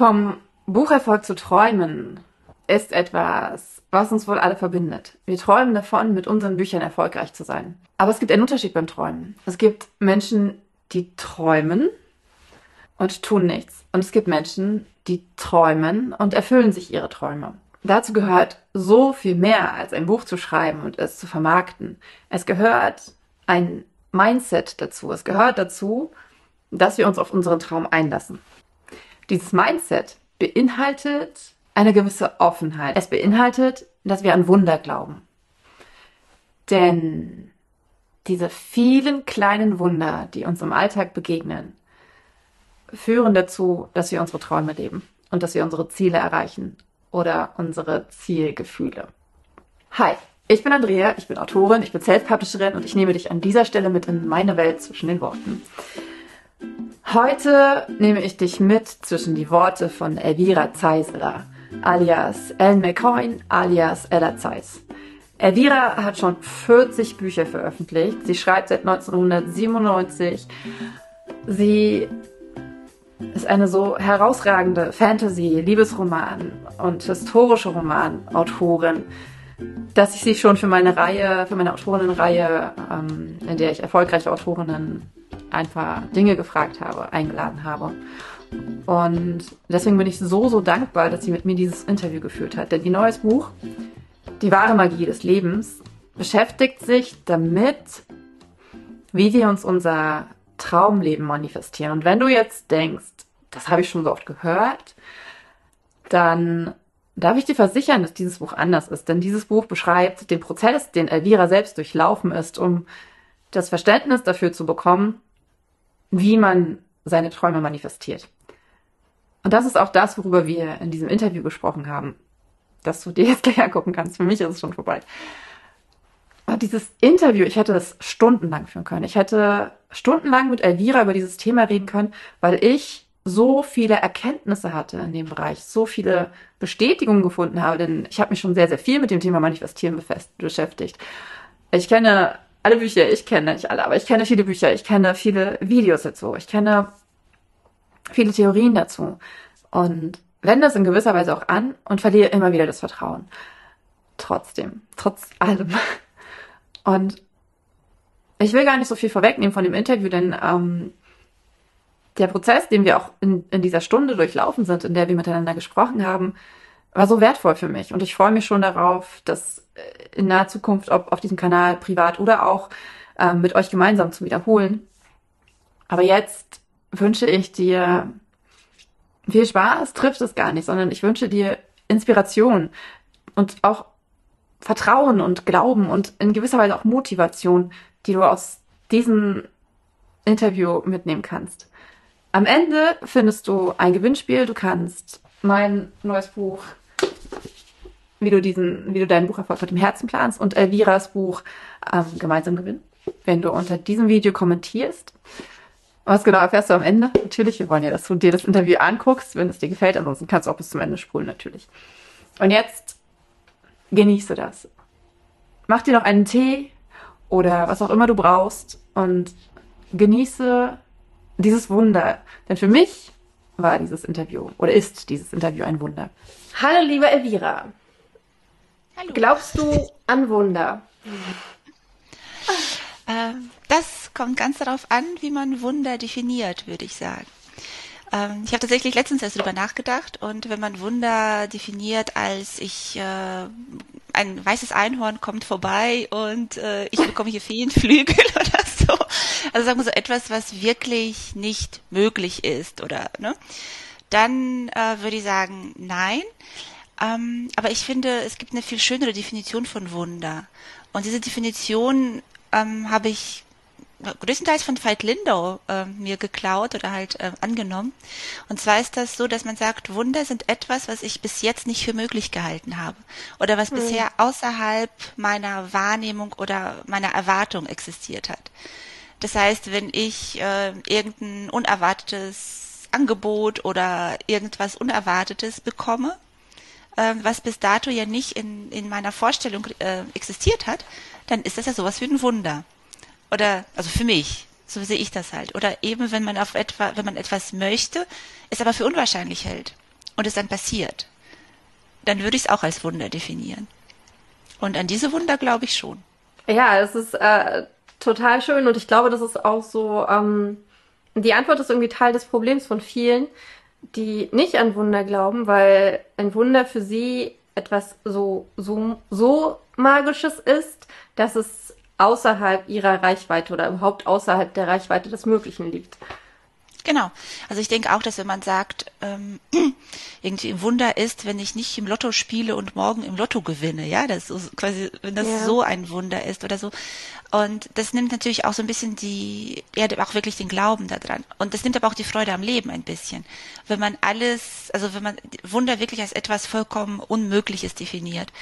Vom Bucherfolg zu träumen ist etwas, was uns wohl alle verbindet. Wir träumen davon, mit unseren Büchern erfolgreich zu sein. Aber es gibt einen Unterschied beim Träumen. Es gibt Menschen, die träumen und tun nichts. Und es gibt Menschen, die träumen und erfüllen sich ihre Träume. Dazu gehört so viel mehr als ein Buch zu schreiben und es zu vermarkten. Es gehört ein Mindset dazu. Es gehört dazu, dass wir uns auf unseren Traum einlassen. Dieses Mindset beinhaltet eine gewisse Offenheit. Es beinhaltet, dass wir an Wunder glauben. Denn diese vielen kleinen Wunder, die uns im Alltag begegnen, führen dazu, dass wir unsere Träume leben und dass wir unsere Ziele erreichen oder unsere Zielgefühle. Hi, ich bin Andrea, ich bin Autorin, ich bin Self-Publisherin und ich nehme dich an dieser Stelle mit in meine Welt zwischen den Worten. Heute nehme ich dich mit zwischen die Worte von Elvira Zeisler, alias Ellen McCoy, alias Ella Zeiss. Elvira hat schon 40 Bücher veröffentlicht. Sie schreibt seit 1997. Sie ist eine so herausragende Fantasy, Liebesroman und historische Romanautorin, dass ich sie schon für meine Reihe, für meine Autorinnenreihe, ähm, in der ich erfolgreiche Autorinnen einfach Dinge gefragt habe, eingeladen habe. Und deswegen bin ich so, so dankbar, dass sie mit mir dieses Interview geführt hat. Denn ihr neues Buch, Die wahre Magie des Lebens, beschäftigt sich damit, wie wir uns unser Traumleben manifestieren. Und wenn du jetzt denkst, das habe ich schon so oft gehört, dann darf ich dir versichern, dass dieses Buch anders ist. Denn dieses Buch beschreibt den Prozess, den Elvira selbst durchlaufen ist, um das Verständnis dafür zu bekommen, wie man seine Träume manifestiert. Und das ist auch das, worüber wir in diesem Interview gesprochen haben, dass du dir jetzt gleich angucken kannst. Für mich ist es schon vorbei. Aber dieses Interview, ich hätte das stundenlang führen können. Ich hätte stundenlang mit Elvira über dieses Thema reden können, weil ich so viele Erkenntnisse hatte in dem Bereich, so viele Bestätigungen gefunden habe, denn ich habe mich schon sehr, sehr viel mit dem Thema Manifestieren beschäftigt. Ich kenne alle Bücher, ich kenne nicht alle, aber ich kenne viele Bücher, ich kenne viele Videos dazu, ich kenne viele Theorien dazu und wende es in gewisser Weise auch an und verliere immer wieder das Vertrauen. Trotzdem, trotz allem. Und ich will gar nicht so viel vorwegnehmen von dem Interview, denn ähm, der Prozess, den wir auch in, in dieser Stunde durchlaufen sind, in der wir miteinander gesprochen haben, war so wertvoll für mich. Und ich freue mich schon darauf, das äh, in naher Zukunft, ob auf diesem Kanal privat oder auch ähm, mit euch gemeinsam zu wiederholen. Aber jetzt wünsche ich dir viel Spaß, trifft es gar nicht, sondern ich wünsche dir Inspiration und auch Vertrauen und Glauben und in gewisser Weise auch Motivation, die du aus diesem Interview mitnehmen kannst. Am Ende findest du ein Gewinnspiel. Du kannst mein neues Buch, wie du diesen, wie du deinen Bucherfolg mit dem Herzen planst und Elviras Buch ähm, gemeinsam gewinnen. Wenn du unter diesem Video kommentierst. Was genau erfährst du am Ende? Natürlich, wir wollen ja, dass du dir das Interview anguckst, wenn es dir gefällt. Ansonsten kannst du auch bis zum Ende spulen, natürlich. Und jetzt genieße das. Mach dir noch einen Tee oder was auch immer du brauchst und genieße dieses Wunder. Denn für mich war dieses Interview oder ist dieses Interview ein Wunder. Hallo, liebe Elvira. Hallo. Glaubst du an Wunder? Ähm, das kommt ganz darauf an, wie man Wunder definiert, würde ich sagen. Ähm, ich habe tatsächlich letztens erst darüber nachgedacht und wenn man Wunder definiert als ich äh, ein weißes Einhorn kommt vorbei und äh, ich bekomme hier Feenflügel oder so. Also sagen wir so etwas, was wirklich nicht möglich ist oder ne? Dann äh, würde ich sagen, nein. Ähm, aber ich finde, es gibt eine viel schönere Definition von Wunder. Und diese Definition ähm, habe ich größtenteils von Veit Lindau äh, mir geklaut oder halt äh, angenommen. Und zwar ist das so, dass man sagt, Wunder sind etwas, was ich bis jetzt nicht für möglich gehalten habe oder was mhm. bisher außerhalb meiner Wahrnehmung oder meiner Erwartung existiert hat. Das heißt, wenn ich äh, irgendein unerwartetes Angebot oder irgendwas Unerwartetes bekomme, äh, was bis dato ja nicht in, in meiner Vorstellung äh, existiert hat, dann ist das ja sowas wie ein Wunder. Oder, also für mich, so sehe ich das halt. Oder eben, wenn man auf etwa, wenn man etwas möchte, es aber für unwahrscheinlich hält. und es dann passiert, dann würde ich es auch als Wunder definieren. Und an diese Wunder glaube ich schon. Ja, es ist äh, total schön und ich glaube, das ist auch so, ähm, die Antwort ist irgendwie Teil des Problems von vielen, die nicht an Wunder glauben, weil ein Wunder für sie etwas so, so, so magisches ist, dass es außerhalb ihrer Reichweite oder überhaupt außerhalb der Reichweite des Möglichen liegt. Genau. Also ich denke auch, dass wenn man sagt, ähm, irgendwie ein Wunder ist, wenn ich nicht im Lotto spiele und morgen im Lotto gewinne, ja, das ist quasi, wenn das ja. so ein Wunder ist oder so. Und das nimmt natürlich auch so ein bisschen die, ja, auch wirklich den Glauben daran. Und das nimmt aber auch die Freude am Leben ein bisschen. Wenn man alles, also wenn man Wunder wirklich als etwas vollkommen Unmögliches definiert.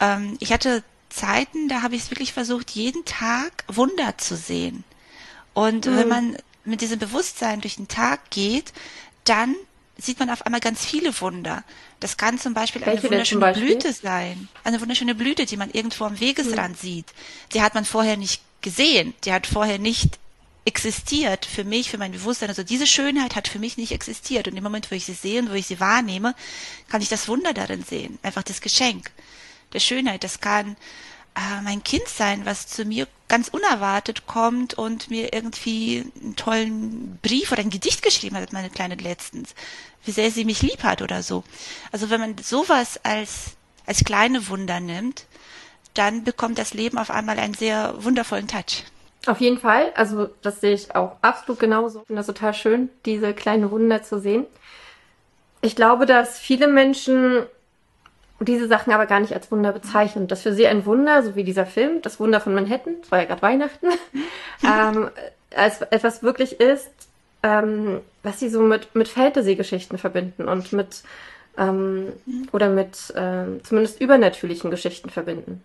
Ähm, ich hatte Zeiten, da habe ich es wirklich versucht, jeden Tag Wunder zu sehen. Und mhm. wenn man mit diesem Bewusstsein durch den Tag geht, dann sieht man auf einmal ganz viele Wunder. Das kann zum Beispiel Welche eine wunderschöne Beispiel? Blüte sein. Eine wunderschöne Blüte, die man irgendwo am Wegesrand mhm. sieht. Die hat man vorher nicht gesehen. Die hat vorher nicht existiert für mich, für mein Bewusstsein. Also diese Schönheit hat für mich nicht existiert. Und im Moment, wo ich sie sehe und wo ich sie wahrnehme, kann ich das Wunder darin sehen. Einfach das Geschenk der Schönheit. Das kann äh, mein Kind sein, was zu mir ganz unerwartet kommt und mir irgendwie einen tollen Brief oder ein Gedicht geschrieben hat, meine Kleine letztens, wie sehr sie mich lieb hat oder so. Also wenn man sowas als, als kleine Wunder nimmt, dann bekommt das Leben auf einmal einen sehr wundervollen Touch. Auf jeden Fall. Also das sehe ich auch absolut genauso. Ich finde das total schön, diese kleinen Wunder zu sehen. Ich glaube, dass viele Menschen diese Sachen aber gar nicht als Wunder bezeichnen. Das für sie ein Wunder, so wie dieser Film, das Wunder von Manhattan, es war ja gerade Weihnachten, ähm, als etwas wirklich ist, ähm, was sie so mit, mit Fantasy-Geschichten verbinden und mit ähm, mhm. oder mit äh, zumindest übernatürlichen Geschichten verbinden.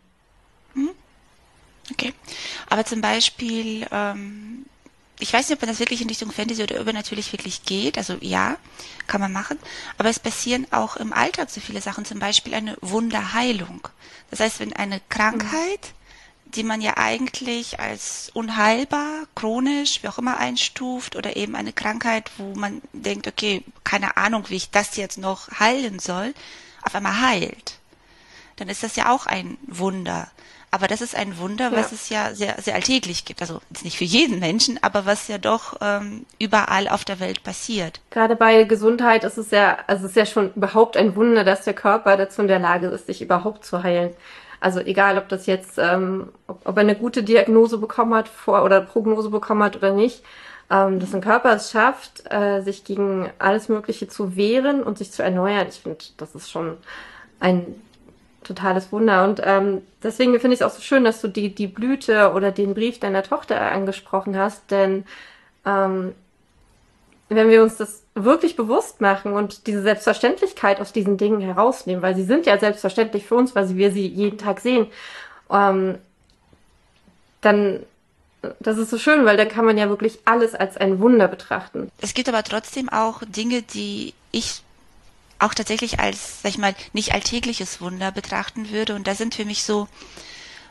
Mhm. Okay. Aber zum Beispiel ähm, ich weiß nicht, ob man das wirklich in Richtung Fantasy oder übernatürlich wirklich geht. Also ja, kann man machen. Aber es passieren auch im Alltag so viele Sachen. Zum Beispiel eine Wunderheilung. Das heißt, wenn eine Krankheit, die man ja eigentlich als unheilbar, chronisch, wie auch immer einstuft, oder eben eine Krankheit, wo man denkt, okay, keine Ahnung, wie ich das jetzt noch heilen soll, auf einmal heilt, dann ist das ja auch ein Wunder. Aber das ist ein Wunder, was ja. es ja sehr, sehr alltäglich gibt. Also nicht für jeden Menschen, aber was ja doch ähm, überall auf der Welt passiert. Gerade bei Gesundheit ist es ja, also es ist ja schon überhaupt ein Wunder, dass der Körper dazu in der Lage ist, sich überhaupt zu heilen. Also egal, ob das jetzt, ähm, ob, ob er eine gute Diagnose bekommen hat vor oder Prognose bekommen hat oder nicht, ähm, dass ein Körper es schafft, äh, sich gegen alles Mögliche zu wehren und sich zu erneuern. Ich finde, das ist schon ein totales Wunder. Und ähm, deswegen finde ich es auch so schön, dass du die, die Blüte oder den Brief deiner Tochter angesprochen hast, denn ähm, wenn wir uns das wirklich bewusst machen und diese Selbstverständlichkeit aus diesen Dingen herausnehmen, weil sie sind ja selbstverständlich für uns, weil wir sie jeden Tag sehen, ähm, dann das ist so schön, weil da kann man ja wirklich alles als ein Wunder betrachten. Es gibt aber trotzdem auch Dinge, die ich auch tatsächlich als, sag ich mal, nicht alltägliches Wunder betrachten würde. Und da sind für mich so,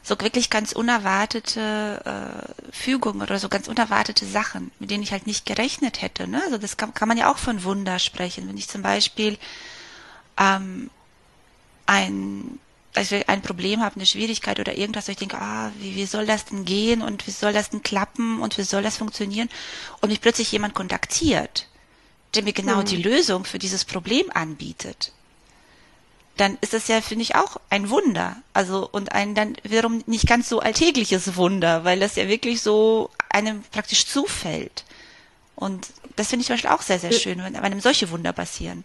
so wirklich ganz unerwartete äh, Fügungen oder so ganz unerwartete Sachen, mit denen ich halt nicht gerechnet hätte. Ne? Also das kann, kann man ja auch von Wunder sprechen. Wenn ich zum Beispiel ähm, ein also ein Problem habe, eine Schwierigkeit oder irgendwas, wo ich denke, ah, wie, wie soll das denn gehen und wie soll das denn klappen und wie soll das funktionieren und mich plötzlich jemand kontaktiert der mir genau hm. die Lösung für dieses Problem anbietet, dann ist das ja, finde ich, auch ein Wunder. Also, und ein dann wiederum nicht ganz so alltägliches Wunder, weil das ja wirklich so einem praktisch zufällt. Und das finde ich zum Beispiel auch sehr, sehr schön, wenn einem solche Wunder passieren.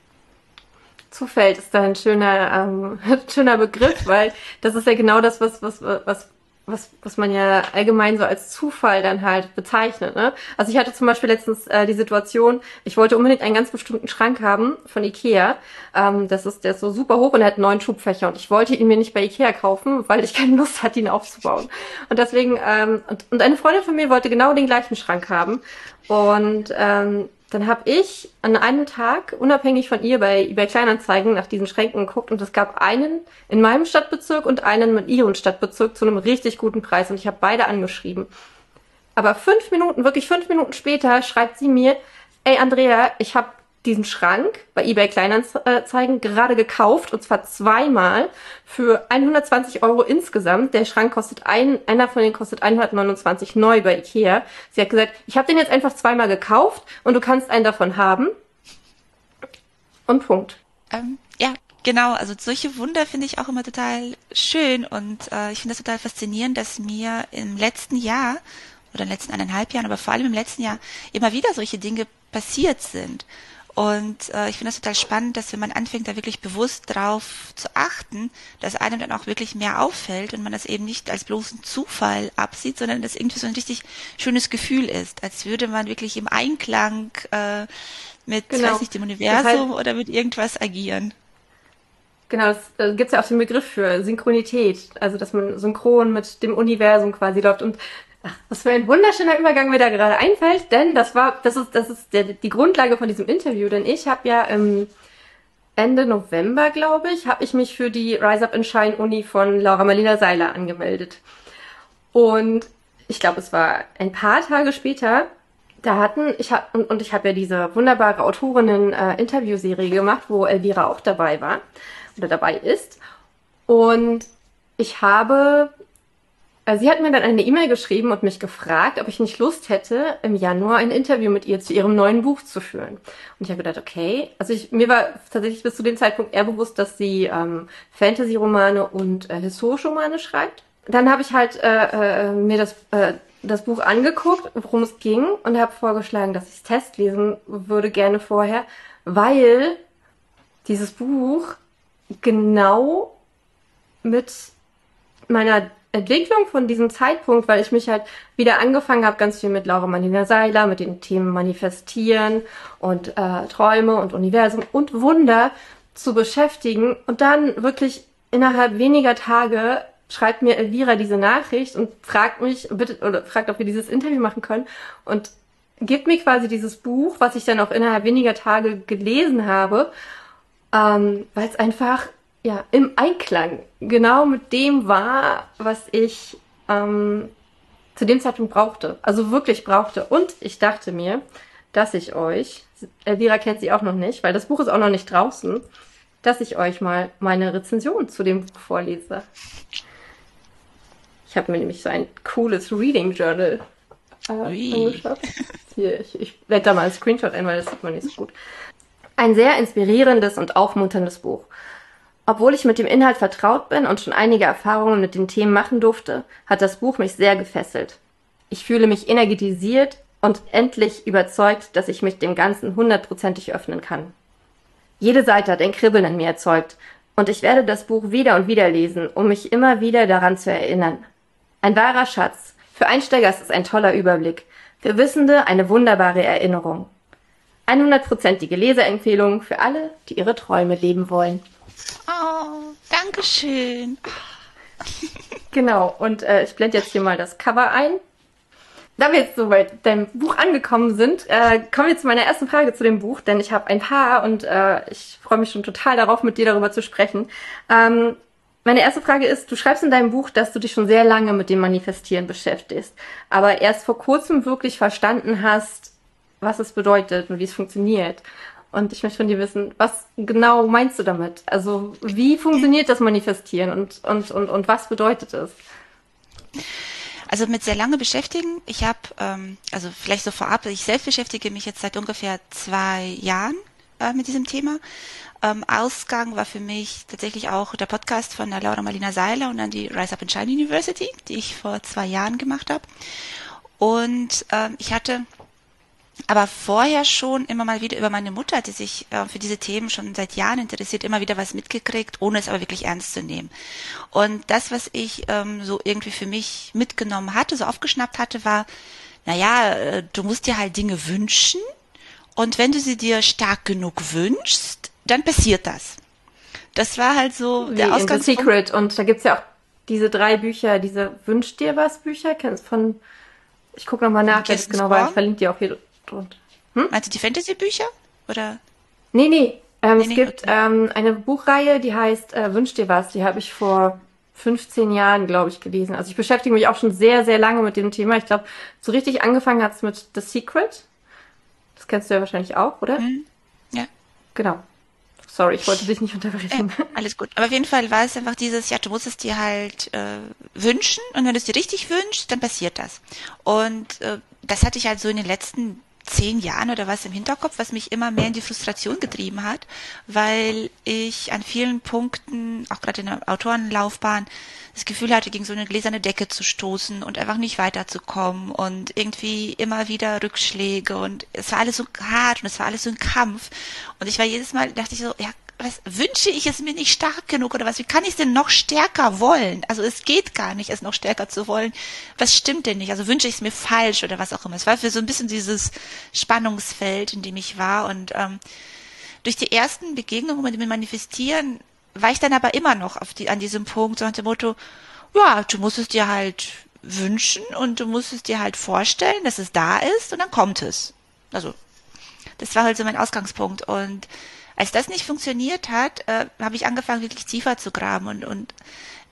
Zufällt ist da ein schöner, ähm, schöner Begriff, weil das ist ja genau das, was, was, was was, was man ja allgemein so als Zufall dann halt bezeichnet. Ne? Also ich hatte zum Beispiel letztens äh, die Situation, ich wollte unbedingt einen ganz bestimmten Schrank haben von Ikea. Ähm, das ist, der ist so super hoch und er hat neun Schubfächer und ich wollte ihn mir nicht bei Ikea kaufen, weil ich keine Lust hatte, ihn aufzubauen. Und deswegen, ähm, und, und eine Freundin von mir wollte genau den gleichen Schrank haben. Und ähm, dann habe ich an einem Tag unabhängig von ihr bei eBay Kleinanzeigen nach diesen Schränken geguckt und es gab einen in meinem Stadtbezirk und einen in ihrem Stadtbezirk zu einem richtig guten Preis und ich habe beide angeschrieben. Aber fünf Minuten, wirklich fünf Minuten später schreibt sie mir, ey Andrea, ich habe diesen Schrank bei eBay Kleinanzeigen gerade gekauft und zwar zweimal für 120 Euro insgesamt. Der Schrank kostet ein, einer von denen kostet 129 neu bei Ikea. Sie hat gesagt, ich habe den jetzt einfach zweimal gekauft und du kannst einen davon haben. Und Punkt. Ähm, ja, genau. Also solche Wunder finde ich auch immer total schön und äh, ich finde das total faszinierend, dass mir im letzten Jahr oder in den letzten eineinhalb Jahren, aber vor allem im letzten Jahr immer wieder solche Dinge passiert sind. Und äh, ich finde das total spannend, dass wenn man anfängt, da wirklich bewusst drauf zu achten, dass einem dann auch wirklich mehr auffällt und man das eben nicht als bloßen Zufall absieht, sondern das irgendwie so ein richtig schönes Gefühl ist, als würde man wirklich im Einklang äh, mit, genau. weiß nicht, dem Universum das heißt, oder mit irgendwas agieren. Genau, es äh, gibt ja auch den Begriff für Synchronität, also dass man synchron mit dem Universum quasi läuft. Und Ach, was für ein wunderschöner Übergang mir da gerade einfällt, denn das war, das ist, das ist der, die Grundlage von diesem Interview, denn ich habe ja im Ende November, glaube ich, habe ich mich für die Rise Up and Shine Uni von Laura Marlina Seiler angemeldet. Und ich glaube, es war ein paar Tage später, da hatten, ich hab, und, und ich habe ja diese wunderbare Autorinnen-Interviewserie äh, gemacht, wo Elvira auch dabei war oder dabei ist. Und ich habe sie hat mir dann eine E-Mail geschrieben und mich gefragt, ob ich nicht Lust hätte, im Januar ein Interview mit ihr zu ihrem neuen Buch zu führen. Und ich habe gedacht, okay, also ich, mir war tatsächlich bis zu dem Zeitpunkt eher bewusst, dass sie ähm, Fantasy-Romane und äh, historische Romane schreibt. Dann habe ich halt äh, äh, mir das, äh, das Buch angeguckt, worum es ging, und habe vorgeschlagen, dass ich es testlesen würde gerne vorher, weil dieses Buch genau mit meiner Entwicklung von diesem Zeitpunkt, weil ich mich halt wieder angefangen habe, ganz viel mit Laura Marlina Seiler, mit den Themen Manifestieren und äh, Träume und Universum und Wunder zu beschäftigen. Und dann wirklich innerhalb weniger Tage schreibt mir Elvira diese Nachricht und fragt mich, bitte, oder fragt, ob wir dieses Interview machen können und gibt mir quasi dieses Buch, was ich dann auch innerhalb weniger Tage gelesen habe, ähm, weil es einfach ja, im Einklang genau mit dem war, was ich ähm, zu dem Zeitpunkt brauchte. Also wirklich brauchte. Und ich dachte mir, dass ich euch, Elvira kennt sie auch noch nicht, weil das Buch ist auch noch nicht draußen, dass ich euch mal meine Rezension zu dem Buch vorlese. Ich habe mir nämlich so ein cooles Reading Journal äh, angeschaut. Hier, ich, ich werde da mal ein Screenshot ein, weil das sieht man nicht so gut. Ein sehr inspirierendes und aufmunterndes Buch. Obwohl ich mit dem Inhalt vertraut bin und schon einige Erfahrungen mit den Themen machen durfte, hat das Buch mich sehr gefesselt. Ich fühle mich energetisiert und endlich überzeugt, dass ich mich dem Ganzen hundertprozentig öffnen kann. Jede Seite hat ein Kribbeln in mir erzeugt, und ich werde das Buch wieder und wieder lesen, um mich immer wieder daran zu erinnern. Ein wahrer Schatz. Für Einsteiger ist es ein toller Überblick. Für Wissende eine wunderbare Erinnerung. 100%ige Leseempfehlung für alle, die ihre Träume leben wollen. Oh, danke schön. genau, und äh, ich blende jetzt hier mal das Cover ein. Da wir jetzt so bei deinem Buch angekommen sind, äh, kommen wir zu meiner ersten Frage zu dem Buch, denn ich habe ein paar und äh, ich freue mich schon total darauf, mit dir darüber zu sprechen. Ähm, meine erste Frage ist, du schreibst in deinem Buch, dass du dich schon sehr lange mit dem Manifestieren beschäftigst, aber erst vor kurzem wirklich verstanden hast, was es bedeutet und wie es funktioniert. Und ich möchte von dir wissen, was genau meinst du damit? Also wie funktioniert das Manifestieren und, und, und, und was bedeutet es? Also mit sehr lange beschäftigen. Ich habe, ähm, also vielleicht so vorab, ich selbst beschäftige mich jetzt seit ungefähr zwei Jahren äh, mit diesem Thema. Ähm, Ausgang war für mich tatsächlich auch der Podcast von der Laura Marlina Seiler und dann die Rise Up and Shine University, die ich vor zwei Jahren gemacht habe. Und ähm, ich hatte aber vorher schon immer mal wieder über meine Mutter, die sich äh, für diese Themen schon seit Jahren interessiert, immer wieder was mitgekriegt, ohne es aber wirklich ernst zu nehmen. Und das, was ich ähm, so irgendwie für mich mitgenommen hatte, so aufgeschnappt hatte, war, naja, äh, du musst dir halt Dinge wünschen und wenn du sie dir stark genug wünschst, dann passiert das. Das war halt so Wie der Ausgangspunkt. Secret und da gibt's ja auch diese drei Bücher, diese Wünsch dir was Bücher, kennst von ich gucke nochmal nach, das genau, weil ich verlinke die auch hier drunter. Hm? Meinst du die Fantasy-Bücher? Oder? Nee, nee. Ähm, nee es nee, gibt okay. ähm, eine Buchreihe, die heißt äh, Wünsch dir was. Die habe ich vor 15 Jahren, glaube ich, gelesen. Also ich beschäftige mich auch schon sehr, sehr lange mit dem Thema. Ich glaube, so richtig angefangen hat es mit The Secret. Das kennst du ja wahrscheinlich auch, oder? Hm. Ja, Genau. Sorry, ich wollte dich nicht unterbrechen. Äh, alles gut. Aber auf jeden Fall war es einfach dieses, ja, du musst es dir halt äh, wünschen und wenn du es dir richtig wünschst, dann passiert das. Und äh, das hatte ich halt so in den letzten zehn Jahren oder was im Hinterkopf, was mich immer mehr in die Frustration getrieben hat, weil ich an vielen Punkten, auch gerade in der Autorenlaufbahn, das Gefühl hatte, gegen so eine gläserne Decke zu stoßen und einfach nicht weiterzukommen und irgendwie immer wieder Rückschläge und es war alles so hart und es war alles so ein Kampf. Und ich war jedes Mal, dachte ich so, ja, was wünsche ich es mir nicht stark genug oder was? Wie kann ich es denn noch stärker wollen? Also es geht gar nicht, es noch stärker zu wollen. Was stimmt denn nicht? Also wünsche ich es mir falsch oder was auch immer. Es war für so ein bisschen dieses Spannungsfeld, in dem ich war und ähm, durch die ersten Begegnungen mit dem Manifestieren war ich dann aber immer noch auf die, an diesem Punkt, so nach dem Motto, ja, du musst es dir halt wünschen und du musst es dir halt vorstellen, dass es da ist und dann kommt es. Also, das war halt so mein Ausgangspunkt. Und als das nicht funktioniert hat, äh, habe ich angefangen, wirklich tiefer zu graben und, und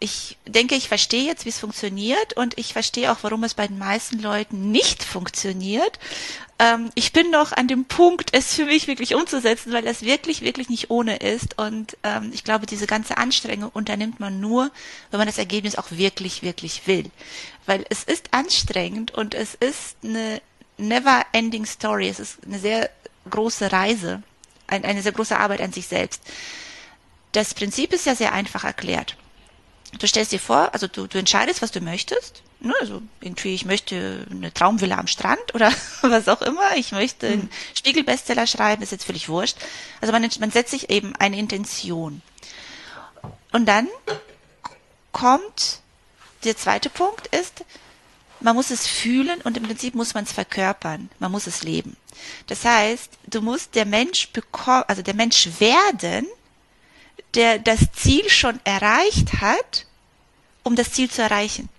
ich denke, ich verstehe jetzt, wie es funktioniert und ich verstehe auch, warum es bei den meisten Leuten nicht funktioniert. Ähm, ich bin noch an dem Punkt, es für mich wirklich umzusetzen, weil das wirklich, wirklich nicht ohne ist. Und ähm, ich glaube, diese ganze Anstrengung unternimmt man nur, wenn man das Ergebnis auch wirklich, wirklich will. Weil es ist anstrengend und es ist eine never ending story. Es ist eine sehr große Reise, ein, eine sehr große Arbeit an sich selbst. Das Prinzip ist ja sehr einfach erklärt du stellst dir vor, also du, du entscheidest, was du möchtest. Ne? Also irgendwie, ich möchte eine Traumvilla am Strand oder was auch immer. Ich möchte einen hm. Spiegelbestseller schreiben, ist jetzt völlig wurscht. Also man, man setzt sich eben eine Intention. Und dann kommt der zweite Punkt ist, man muss es fühlen und im Prinzip muss man es verkörpern. Man muss es leben. Das heißt, du musst der Mensch bekommen, also der Mensch werden, der das Ziel schon erreicht hat, um das Ziel zu erreichen.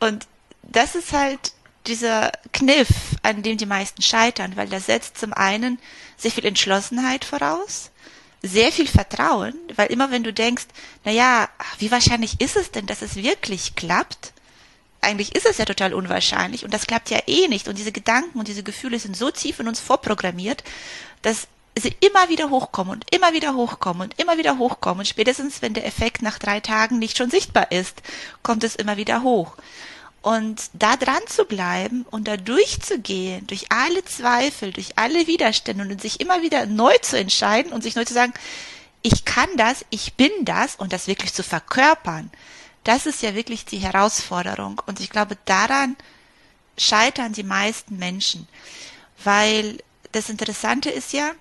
Und das ist halt dieser Kniff, an dem die meisten scheitern, weil das setzt zum einen sehr viel Entschlossenheit voraus, sehr viel Vertrauen, weil immer wenn du denkst, na ja, wie wahrscheinlich ist es denn, dass es wirklich klappt? Eigentlich ist es ja total unwahrscheinlich und das klappt ja eh nicht und diese Gedanken und diese Gefühle sind so tief in uns vorprogrammiert, dass sie immer wieder hochkommen und immer wieder hochkommen und immer wieder hochkommen. Und spätestens, wenn der Effekt nach drei Tagen nicht schon sichtbar ist, kommt es immer wieder hoch. Und da dran zu bleiben und da durchzugehen, durch alle Zweifel, durch alle Widerstände und sich immer wieder neu zu entscheiden und sich neu zu sagen, ich kann das, ich bin das und das wirklich zu verkörpern, das ist ja wirklich die Herausforderung. Und ich glaube, daran scheitern die meisten Menschen. Weil das Interessante ist ja,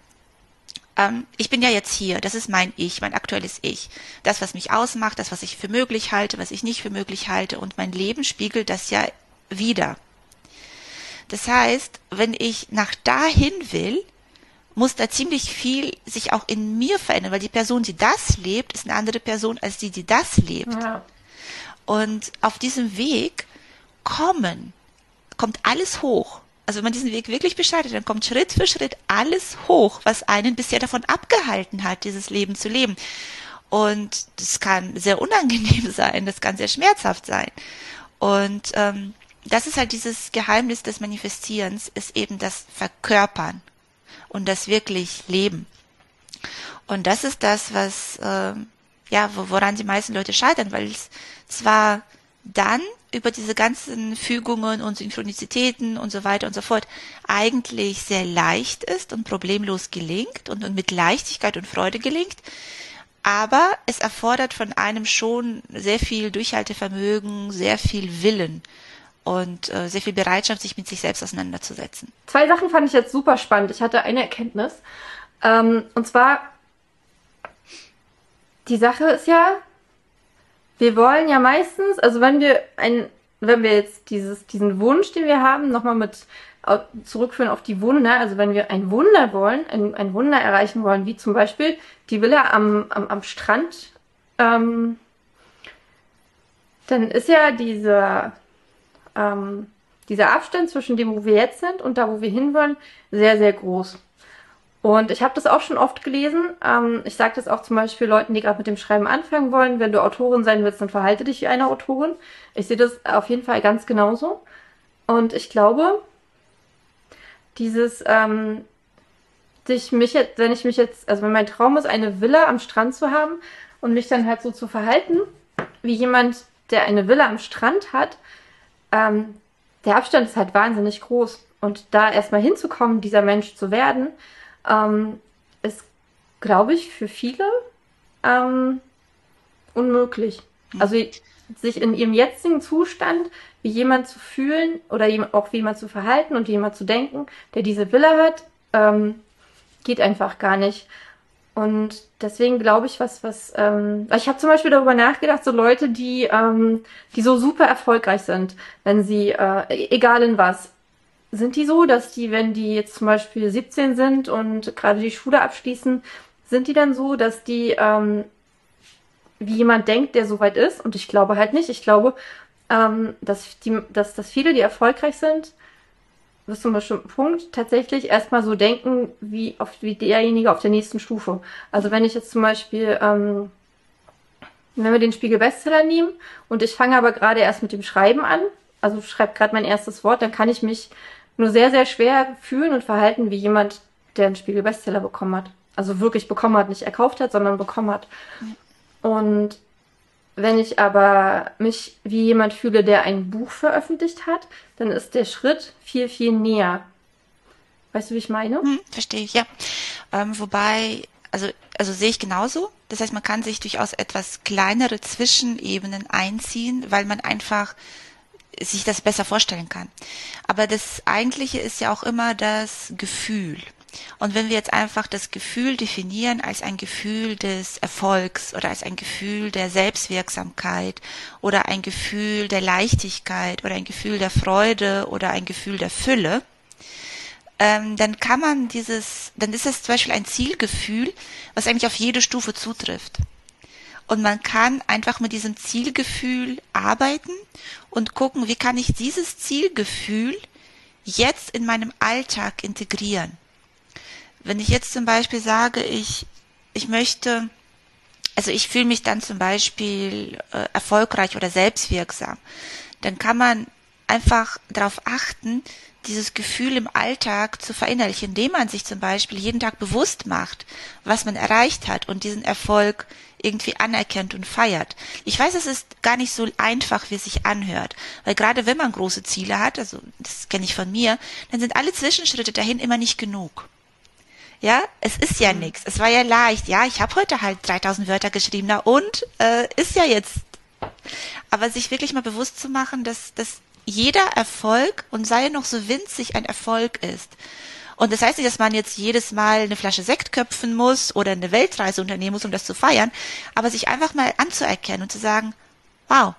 ähm, ich bin ja jetzt hier, das ist mein Ich, mein aktuelles Ich. Das, was mich ausmacht, das, was ich für möglich halte, was ich nicht für möglich halte und mein Leben spiegelt das ja wieder. Das heißt, wenn ich nach dahin will, muss da ziemlich viel sich auch in mir verändern, weil die Person, die das lebt, ist eine andere Person als die, die das lebt. Ja. Und auf diesem Weg kommen, kommt alles hoch also wenn man diesen Weg wirklich beschreitet, dann kommt Schritt für Schritt alles hoch, was einen bisher davon abgehalten hat, dieses Leben zu leben. Und das kann sehr unangenehm sein, das kann sehr schmerzhaft sein. Und ähm, das ist halt dieses Geheimnis des Manifestierens, ist eben das Verkörpern und das wirklich Leben. Und das ist das, was äh, ja, woran die meisten Leute scheitern, weil es zwar dann über diese ganzen Fügungen und Synchronizitäten und so weiter und so fort eigentlich sehr leicht ist und problemlos gelingt und, und mit Leichtigkeit und Freude gelingt. Aber es erfordert von einem schon sehr viel Durchhaltevermögen, sehr viel Willen und äh, sehr viel Bereitschaft, sich mit sich selbst auseinanderzusetzen. Zwei Sachen fand ich jetzt super spannend. Ich hatte eine Erkenntnis. Ähm, und zwar, die Sache ist ja, wir wollen ja meistens, also wenn wir ein, wenn wir jetzt dieses, diesen Wunsch, den wir haben, nochmal mit zurückführen auf die Wunder, also wenn wir ein Wunder wollen, ein, ein Wunder erreichen wollen, wie zum Beispiel die Villa am, am, am Strand, ähm, dann ist ja dieser, ähm, dieser Abstand zwischen dem, wo wir jetzt sind und da, wo wir hinwollen, sehr, sehr groß. Und ich habe das auch schon oft gelesen. Ähm, ich sage das auch zum Beispiel Leuten, die gerade mit dem Schreiben anfangen wollen. Wenn du Autorin sein willst, dann verhalte dich wie eine Autorin. Ich sehe das auf jeden Fall ganz genauso. Und ich glaube, dieses, ähm, ich mich jetzt, wenn ich mich jetzt, also wenn mein Traum ist, eine Villa am Strand zu haben und mich dann halt so zu verhalten, wie jemand, der eine Villa am Strand hat, ähm, der Abstand ist halt wahnsinnig groß. Und da erstmal hinzukommen, dieser Mensch zu werden, ähm, ist, glaube ich, für viele ähm, unmöglich. Mhm. Also sich in ihrem jetzigen Zustand wie jemand zu fühlen oder auch wie jemand zu verhalten und wie jemand zu denken, der diese Wille hat, ähm, geht einfach gar nicht. Und deswegen glaube ich, was, was, ähm, ich habe zum Beispiel darüber nachgedacht, so Leute, die, ähm, die so super erfolgreich sind, wenn sie, äh, egal in was, sind die so, dass die, wenn die jetzt zum Beispiel 17 sind und gerade die Schule abschließen, sind die dann so, dass die ähm, wie jemand denkt, der so weit ist? Und ich glaube halt nicht. Ich glaube, ähm, dass, die, dass, dass viele, die erfolgreich sind, bis zu einem bestimmten Punkt tatsächlich erstmal so denken, wie, auf, wie derjenige auf der nächsten Stufe. Also wenn ich jetzt zum Beispiel, ähm, wenn wir den Spiegel Bestseller nehmen und ich fange aber gerade erst mit dem Schreiben an, also schreibe gerade mein erstes Wort, dann kann ich mich nur sehr, sehr schwer fühlen und verhalten wie jemand, der einen Spiegel Bestseller bekommen hat. Also wirklich bekommen hat, nicht erkauft hat, sondern bekommen hat. Und wenn ich aber mich wie jemand fühle, der ein Buch veröffentlicht hat, dann ist der Schritt viel, viel näher. Weißt du, wie ich meine? Hm, verstehe ich, ja. Ähm, wobei, also, also sehe ich genauso. Das heißt, man kann sich durchaus etwas kleinere Zwischenebenen einziehen, weil man einfach sich das besser vorstellen kann. Aber das Eigentliche ist ja auch immer das Gefühl. Und wenn wir jetzt einfach das Gefühl definieren als ein Gefühl des Erfolgs oder als ein Gefühl der Selbstwirksamkeit oder ein Gefühl der Leichtigkeit oder ein Gefühl der Freude oder ein Gefühl der Fülle, ähm, dann kann man dieses, dann ist es zum Beispiel ein Zielgefühl, was eigentlich auf jede Stufe zutrifft. Und man kann einfach mit diesem Zielgefühl arbeiten und gucken, wie kann ich dieses Zielgefühl jetzt in meinem Alltag integrieren. Wenn ich jetzt zum Beispiel sage, ich, ich möchte, also ich fühle mich dann zum Beispiel äh, erfolgreich oder selbstwirksam, dann kann man einfach darauf achten, dieses Gefühl im Alltag zu verinnerlichen, indem man sich zum Beispiel jeden Tag bewusst macht, was man erreicht hat und diesen Erfolg irgendwie anerkennt und feiert. Ich weiß, es ist gar nicht so einfach, wie es sich anhört, weil gerade wenn man große Ziele hat, also das kenne ich von mir, dann sind alle Zwischenschritte dahin immer nicht genug. Ja, es ist ja mhm. nichts. Es war ja leicht. Ja, ich habe heute halt 3000 Wörter geschrieben. Na und? Äh, ist ja jetzt. Aber sich wirklich mal bewusst zu machen, dass, dass jeder Erfolg und sei er noch so winzig ein Erfolg ist. Und das heißt nicht, dass man jetzt jedes Mal eine Flasche Sekt köpfen muss oder eine Weltreise unternehmen muss, um das zu feiern, aber sich einfach mal anzuerkennen und zu sagen, wow,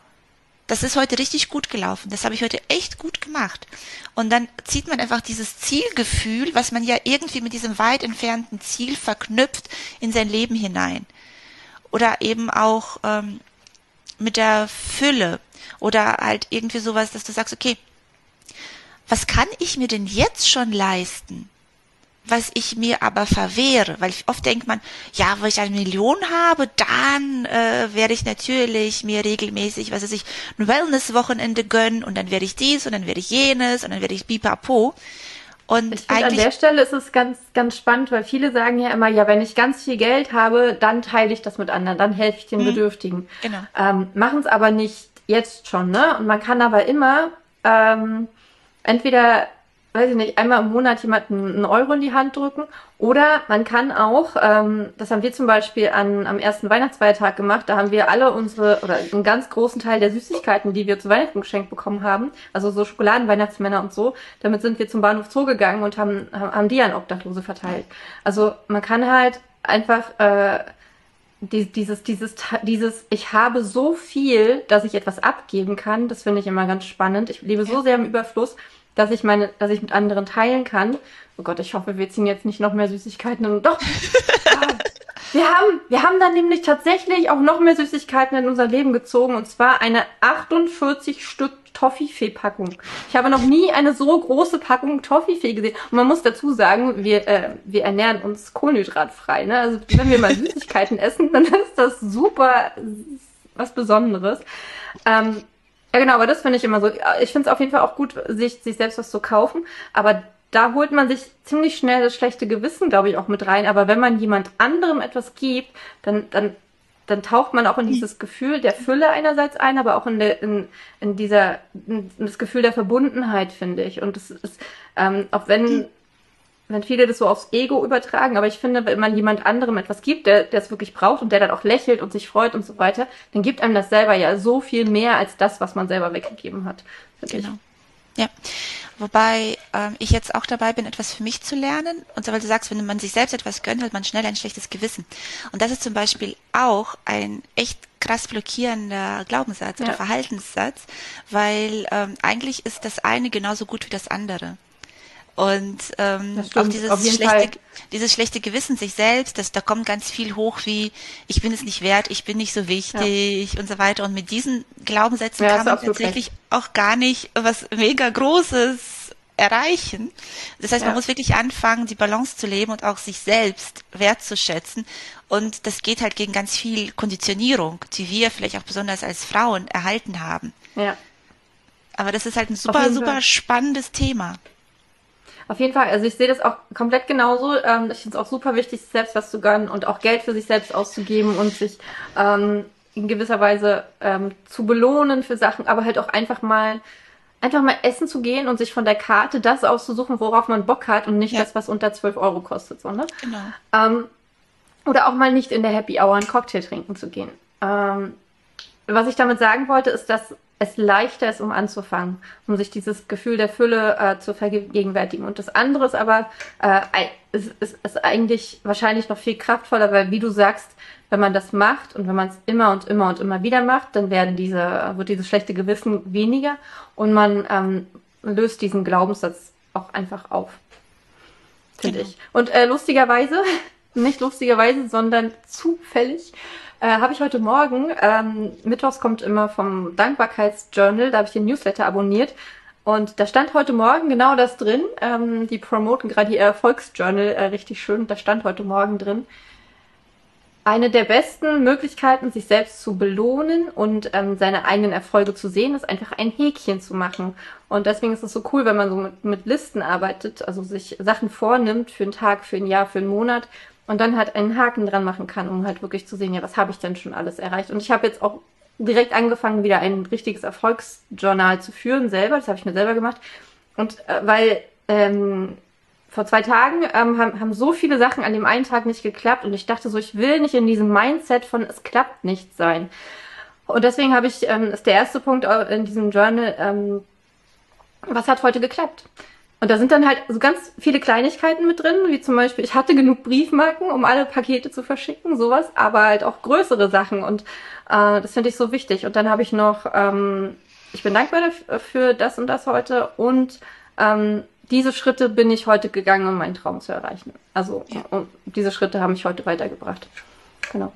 das ist heute richtig gut gelaufen, das habe ich heute echt gut gemacht. Und dann zieht man einfach dieses Zielgefühl, was man ja irgendwie mit diesem weit entfernten Ziel verknüpft, in sein Leben hinein. Oder eben auch ähm, mit der Fülle oder halt irgendwie sowas, dass du sagst, okay, was kann ich mir denn jetzt schon leisten? was ich mir aber verwehre, weil ich oft denkt man, ja, wenn ich eine Million habe, dann äh, werde ich natürlich mir regelmäßig, was weiß ich, ein Wellness-Wochenende gönnen und dann werde ich dies und dann werde ich jenes und dann werde ich bipapo. Und ich finde, an der Stelle ist es ganz, ganz spannend, weil viele sagen ja immer, ja, wenn ich ganz viel Geld habe, dann teile ich das mit anderen, dann helfe ich den mhm. Bedürftigen. Genau. Ähm, Machen es aber nicht jetzt schon, ne? Und man kann aber immer ähm, entweder weiß ich nicht, einmal im Monat jemanden einen Euro in die Hand drücken. Oder man kann auch, ähm, das haben wir zum Beispiel an, am ersten Weihnachtsfeiertag gemacht, da haben wir alle unsere, oder einen ganz großen Teil der Süßigkeiten, die wir zu Weihnachten geschenkt bekommen haben, also so Schokoladenweihnachtsmänner und so, damit sind wir zum Bahnhof Zoo gegangen und haben, haben die an Obdachlose verteilt. Also man kann halt einfach äh, dieses, dieses, dieses, ich habe so viel, dass ich etwas abgeben kann, das finde ich immer ganz spannend. Ich lebe so sehr im Überfluss, dass ich meine, dass ich mit anderen teilen kann. Oh Gott, ich hoffe, wir ziehen jetzt nicht noch mehr Süßigkeiten und doch. Ah, wir haben, wir haben dann nämlich tatsächlich auch noch mehr Süßigkeiten in unser Leben gezogen und zwar eine 48 Stück Toffifee-Packung. Ich habe noch nie eine so große Packung Toffifee gesehen. Und man muss dazu sagen, wir, äh, wir ernähren uns kohlenhydratfrei. Ne? Also wenn wir mal Süßigkeiten essen, dann ist das super was Besonderes. Ähm, ja, genau, aber das finde ich immer so. Ich finde es auf jeden Fall auch gut, sich, sich selbst was zu kaufen. Aber da holt man sich ziemlich schnell das schlechte Gewissen, glaube ich, auch mit rein. Aber wenn man jemand anderem etwas gibt, dann, dann, dann taucht man auch in dieses Gefühl der Fülle einerseits ein, aber auch in, der, in, in dieser, in das Gefühl der Verbundenheit, finde ich. Und es ist, ähm, auch wenn, wenn viele das so aufs Ego übertragen, aber ich finde, wenn man jemand anderem etwas gibt, der, der es wirklich braucht und der dann auch lächelt und sich freut und so weiter, dann gibt einem das selber ja so viel mehr als das, was man selber weggegeben hat. Genau. Ich. Ja. Wobei ähm, ich jetzt auch dabei bin, etwas für mich zu lernen. Und so, weil du sagst, wenn man sich selbst etwas gönnt, hat man schnell ein schlechtes Gewissen. Und das ist zum Beispiel auch ein echt krass blockierender Glaubenssatz ja. oder Verhaltenssatz, weil ähm, eigentlich ist das eine genauso gut wie das andere. Und ähm, auch dieses schlechte, dieses schlechte Gewissen sich selbst, das, da kommt ganz viel hoch wie, ich bin es nicht wert, ich bin nicht so wichtig ja. und so weiter. Und mit diesen Glaubenssätzen ja, kann man tatsächlich auch gar nicht was mega Großes erreichen. Das heißt, man muss wirklich anfangen, die Balance zu leben und auch sich selbst wertzuschätzen. Und das geht halt gegen ganz viel Konditionierung, die wir vielleicht auch besonders als Frauen erhalten haben. Ja. Aber das ist halt ein super, super spannendes Thema. Auf jeden Fall, also ich sehe das auch komplett genauso. Ähm, ich finde es auch super wichtig, sich selbst was zu gönnen und auch Geld für sich selbst auszugeben und sich ähm, in gewisser Weise ähm, zu belohnen für Sachen, aber halt auch einfach mal einfach mal essen zu gehen und sich von der Karte das auszusuchen, worauf man Bock hat und nicht ja. das, was unter 12 Euro kostet. So, ne? Genau. Ähm, oder auch mal nicht in der Happy Hour einen Cocktail trinken zu gehen. Ähm, was ich damit sagen wollte, ist, dass es leichter ist, um anzufangen, um sich dieses Gefühl der Fülle äh, zu vergegenwärtigen. Und das andere ist aber, äh, ist, ist, ist eigentlich wahrscheinlich noch viel kraftvoller, weil wie du sagst, wenn man das macht und wenn man es immer und immer und immer wieder macht, dann werden diese, wird dieses schlechte Gewissen weniger und man ähm, löst diesen Glaubenssatz auch einfach auf. Finde genau. ich. Und äh, lustigerweise, nicht lustigerweise, sondern zufällig, äh, habe ich heute Morgen, ähm, mittwochs kommt immer vom Dankbarkeitsjournal, da habe ich den Newsletter abonniert. Und da stand heute Morgen genau das drin. Ähm, die promoten gerade ihr Erfolgsjournal äh, richtig schön. Da stand heute Morgen drin. Eine der besten Möglichkeiten, sich selbst zu belohnen und ähm, seine eigenen Erfolge zu sehen, ist einfach ein Häkchen zu machen. Und deswegen ist es so cool, wenn man so mit, mit Listen arbeitet, also sich Sachen vornimmt für einen Tag, für ein Jahr, für einen Monat und dann halt einen Haken dran machen kann, um halt wirklich zu sehen, ja, was habe ich denn schon alles erreicht. Und ich habe jetzt auch direkt angefangen, wieder ein richtiges Erfolgsjournal zu führen, selber. Das habe ich mir selber gemacht. Und äh, weil ähm, vor zwei Tagen ähm, haben, haben so viele Sachen an dem einen Tag nicht geklappt und ich dachte so, ich will nicht in diesem Mindset von es klappt nicht sein. Und deswegen habe ich, ähm, ist der erste Punkt in diesem Journal, ähm, was hat heute geklappt? Und da sind dann halt so ganz viele Kleinigkeiten mit drin, wie zum Beispiel, ich hatte genug Briefmarken, um alle Pakete zu verschicken, sowas, aber halt auch größere Sachen und äh, das finde ich so wichtig. Und dann habe ich noch, ähm, ich bin dankbar für das und das heute und ähm, diese Schritte bin ich heute gegangen, um meinen Traum zu erreichen. Also ja. und diese Schritte haben mich heute weitergebracht. Genau.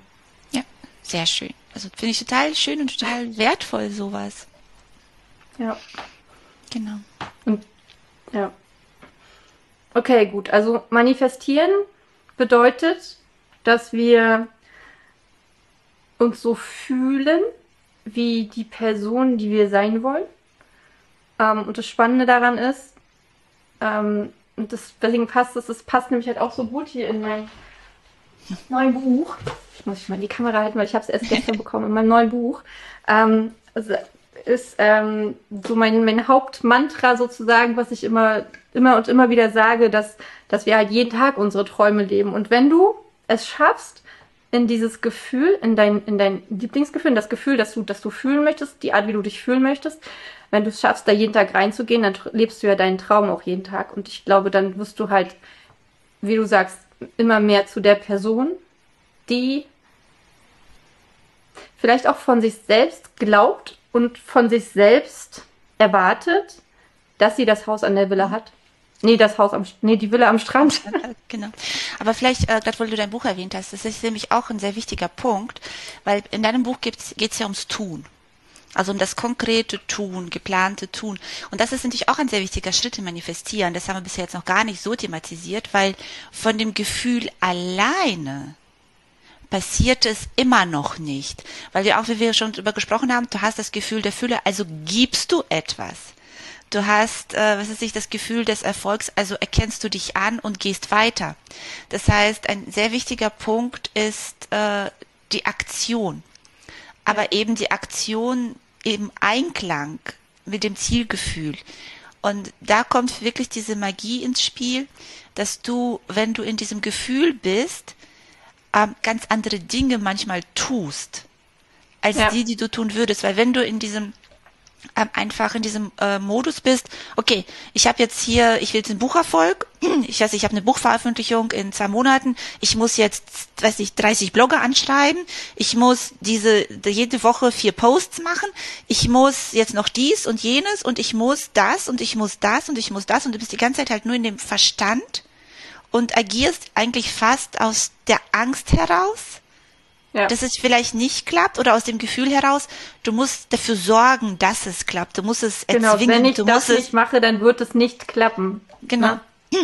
Ja, sehr schön. Also finde ich total schön und total wertvoll sowas. Ja. Genau. Ja. Okay, gut. Also manifestieren bedeutet, dass wir uns so fühlen wie die Person, die wir sein wollen. Ähm, und das Spannende daran ist, ähm, und das, deswegen passt es, das passt nämlich halt auch so gut hier in mein neues Buch. Ich muss ich mal die Kamera halten, weil ich habe es erst gestern bekommen in meinem neuen Buch. Ähm, also ist ähm, so mein, mein Hauptmantra sozusagen, was ich immer, immer und immer wieder sage, dass, dass wir halt jeden Tag unsere Träume leben. Und wenn du es schaffst, in dieses Gefühl, in dein, in dein Lieblingsgefühl, in das Gefühl, dass du, dass du fühlen möchtest, die Art, wie du dich fühlen möchtest, wenn du es schaffst, da jeden Tag reinzugehen, dann lebst du ja deinen Traum auch jeden Tag. Und ich glaube, dann wirst du halt, wie du sagst, immer mehr zu der Person, die vielleicht auch von sich selbst glaubt und von sich selbst erwartet, dass sie das Haus an der Villa hat. Nee, das Haus am, nee, die Villa am Strand. Genau. Aber vielleicht, äh, gerade weil du dein Buch erwähnt hast, das ist nämlich auch ein sehr wichtiger Punkt, weil in deinem Buch geht es ja ums Tun. Also um das konkrete Tun, geplante Tun. Und das ist natürlich auch ein sehr wichtiger Schritt im Manifestieren. Das haben wir bisher jetzt noch gar nicht so thematisiert, weil von dem Gefühl alleine passiert es immer noch nicht. Weil wir auch, wie wir schon darüber gesprochen haben, du hast das Gefühl der Fülle, also gibst du etwas. Du hast, äh, was ist ich, das Gefühl des Erfolgs, also erkennst du dich an und gehst weiter. Das heißt, ein sehr wichtiger Punkt ist äh, die Aktion. Aber eben die Aktion im Einklang mit dem Zielgefühl. Und da kommt wirklich diese Magie ins Spiel, dass du, wenn du in diesem Gefühl bist, ähm, ganz andere Dinge manchmal tust, als ja. die, die du tun würdest. Weil wenn du in diesem ähm, einfach in diesem äh, Modus bist, okay, ich habe jetzt hier, ich will jetzt einen Bucherfolg, ich weiß, ich habe eine Buchveröffentlichung in zwei Monaten, ich muss jetzt, weiß ich, 30 Blogger anschreiben, ich muss diese jede Woche vier Posts machen, ich muss jetzt noch dies und jenes und ich muss das und ich muss das und ich muss das. Und du bist die ganze Zeit halt nur in dem Verstand und agierst eigentlich fast aus der Angst heraus ja. dass es vielleicht nicht klappt oder aus dem Gefühl heraus, du musst dafür sorgen, dass es klappt. Du musst es genau, erzwingen. Wenn ich du das nicht mache, dann wird es nicht klappen. Genau. Ja.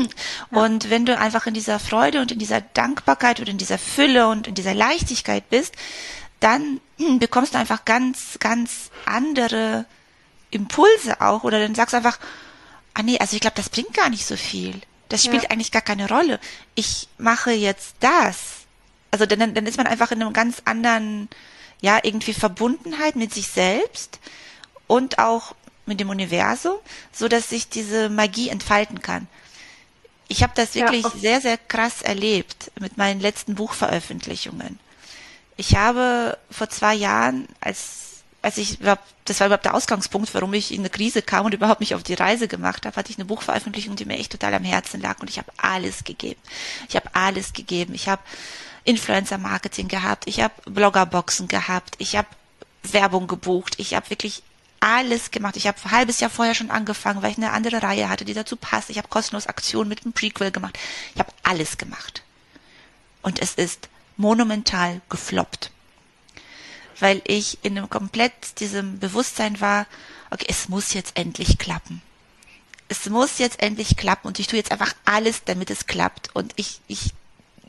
Und wenn du einfach in dieser Freude und in dieser Dankbarkeit und in dieser Fülle und in dieser Leichtigkeit bist, dann bekommst du einfach ganz, ganz andere Impulse auch oder dann sagst du einfach, ah nee, also ich glaube, das bringt gar nicht so viel. Das spielt ja. eigentlich gar keine Rolle. Ich mache jetzt das also dann, dann ist man einfach in einem ganz anderen, ja, irgendwie Verbundenheit mit sich selbst und auch mit dem Universum, so dass sich diese Magie entfalten kann. Ich habe das wirklich ja, sehr, sehr krass erlebt mit meinen letzten Buchveröffentlichungen. Ich habe vor zwei Jahren, als als ich das war überhaupt der Ausgangspunkt, warum ich in eine Krise kam und überhaupt mich auf die Reise gemacht habe, hatte ich eine Buchveröffentlichung, die mir echt total am Herzen lag und ich habe alles gegeben. Ich habe alles gegeben. Ich habe Influencer-Marketing gehabt, ich habe Bloggerboxen gehabt, ich habe Werbung gebucht, ich habe wirklich alles gemacht. Ich habe ein halbes Jahr vorher schon angefangen, weil ich eine andere Reihe hatte, die dazu passt. Ich habe kostenlos Aktionen mit einem Prequel gemacht. Ich habe alles gemacht. Und es ist monumental gefloppt. Weil ich in einem komplett diesem Bewusstsein war, okay, es muss jetzt endlich klappen. Es muss jetzt endlich klappen und ich tue jetzt einfach alles, damit es klappt. Und ich, ich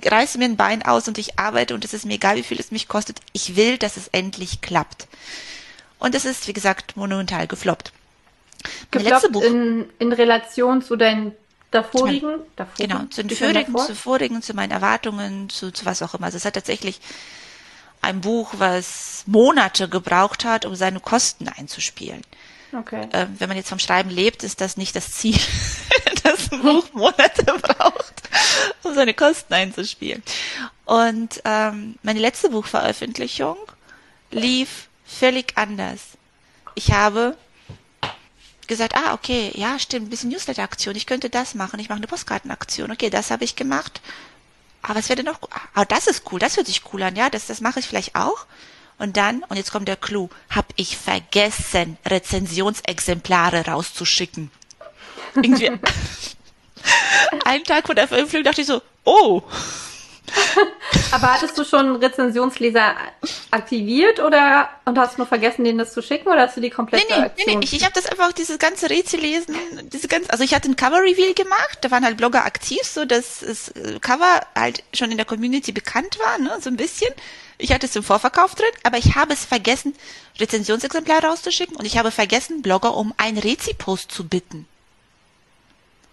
reiße mir ein Bein aus und ich arbeite und es ist mir egal, wie viel es mich kostet. Ich will, dass es endlich klappt. Und es ist, wie gesagt, monumental gefloppt. Gefloppt in, in Relation zu deinen davorigen, zu davorigen genau, zu den vorigen, zu vorigen, zu meinen Erwartungen, zu, zu was auch immer. Also es hat tatsächlich ein Buch, was Monate gebraucht hat, um seine Kosten einzuspielen. Okay. Äh, wenn man jetzt vom Schreiben lebt, ist das nicht das Ziel, dass ein Buch Monate braucht, um seine Kosten einzuspielen. Und ähm, meine letzte Buchveröffentlichung lief völlig anders. Ich habe gesagt, ah, okay, ja, stimmt, ein bisschen Newsletter-Aktion, ich könnte das machen, ich mache eine Postkartenaktion, okay, das habe ich gemacht. Aber es wäre noch, ah, das ist cool, das hört sich cool an, ja, das, das mache ich vielleicht auch. Und dann, und jetzt kommt der Clou, habe ich vergessen, Rezensionsexemplare rauszuschicken. Irgendwie. einen Tag vor der Veröffentlichung dachte ich so, oh. Aber hattest du schon Rezensionsleser aktiviert oder und hast nur vergessen, denen das zu schicken oder hast du die komplette nee, nee, Aktion? Nee, nee, ich, ich habe das einfach dieses ganze Rätsel lesen, diese ganze, also ich hatte ein Cover Reveal gemacht, da waren halt Blogger aktiv, so dass das Cover halt schon in der Community bekannt war, ne, so ein bisschen. Ich hatte es im Vorverkauf drin, aber ich habe es vergessen, Rezensionsexemplare rauszuschicken und ich habe vergessen, Blogger um ein Rezi-Post zu bitten.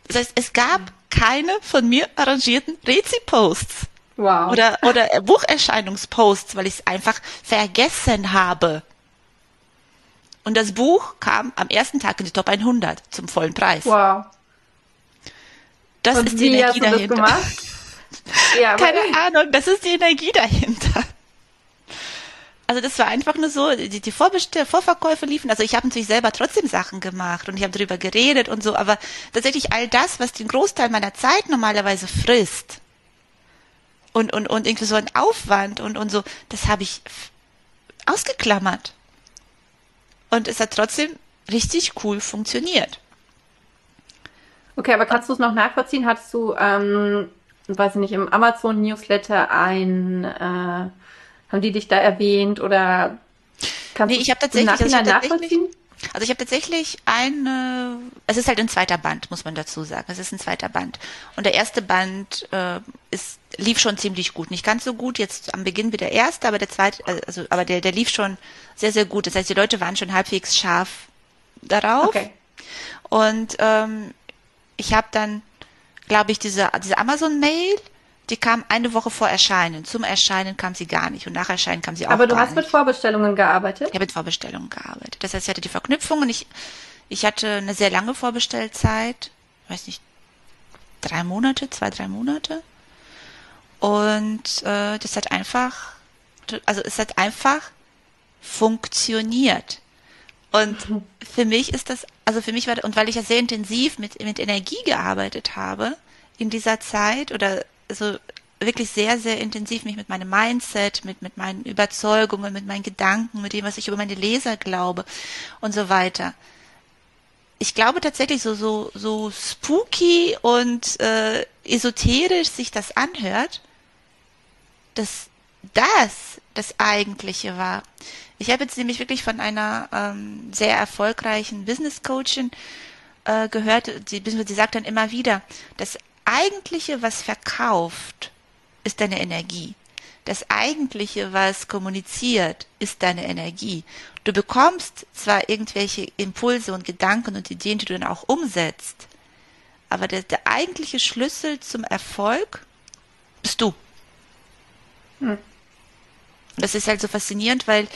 Das heißt, es gab keine von mir arrangierten Rezi-Posts. Wow. Oder, oder Bucherscheinungsposts, weil ich es einfach vergessen habe. Und das Buch kam am ersten Tag in die Top 100 zum vollen Preis. Wow. Das Und ist die Energie dahinter. ja, Keine Ahnung, das ist die Energie dahinter. Also das war einfach nur so, die, die Vorbestell Vorverkäufe liefen. Also ich habe natürlich selber trotzdem Sachen gemacht und ich habe darüber geredet und so, aber tatsächlich all das, was den Großteil meiner Zeit normalerweise frisst und, und, und irgendwie so ein Aufwand und, und so, das habe ich ausgeklammert. Und es hat trotzdem richtig cool funktioniert. Okay, aber kannst du es noch nachvollziehen? Hattest du, ähm, weiß ich nicht, im Amazon-Newsletter ein äh, haben die dich da erwähnt oder kannst nee, ich habe tatsächlich, also ich hab tatsächlich, also ich habe tatsächlich eine, es ist halt ein zweiter Band, muss man dazu sagen. Es ist ein zweiter Band. Und der erste Band äh, ist, lief schon ziemlich gut. Nicht ganz so gut, jetzt am Beginn wie der erste, aber der zweite, also aber der, der lief schon sehr, sehr gut. Das heißt, die Leute waren schon halbwegs scharf darauf. Okay. Und ähm, ich habe dann, glaube ich, diese, diese Amazon-Mail, die kam eine Woche vor Erscheinen. Zum Erscheinen kam sie gar nicht und nach Erscheinen kam sie auch Aber du hast nicht. mit Vorbestellungen gearbeitet? Ich habe mit Vorbestellungen gearbeitet. Das heißt, ich hatte die Verknüpfung und ich, ich hatte eine sehr lange Vorbestellzeit, weiß nicht, drei Monate, zwei, drei Monate. Und äh, das hat einfach, also es hat einfach funktioniert. Und für mich ist das, also für mich war, und weil ich ja sehr intensiv mit, mit Energie gearbeitet habe in dieser Zeit oder so wirklich sehr, sehr intensiv mich mit meinem Mindset, mit, mit meinen Überzeugungen, mit meinen Gedanken, mit dem, was ich über meine Leser glaube und so weiter. Ich glaube tatsächlich, so, so, so spooky und äh, esoterisch sich das anhört, dass das das Eigentliche war. Ich habe jetzt nämlich wirklich von einer ähm, sehr erfolgreichen Business Coachin äh, gehört, die, die sagt dann immer wieder, das Eigentliche, was verkauft, ist deine Energie. Das Eigentliche, was kommuniziert, ist deine Energie. Du bekommst zwar irgendwelche Impulse und Gedanken und Ideen, die du dann auch umsetzt, aber der, der eigentliche Schlüssel zum Erfolg bist du. Hm. Das ist halt so faszinierend, weil,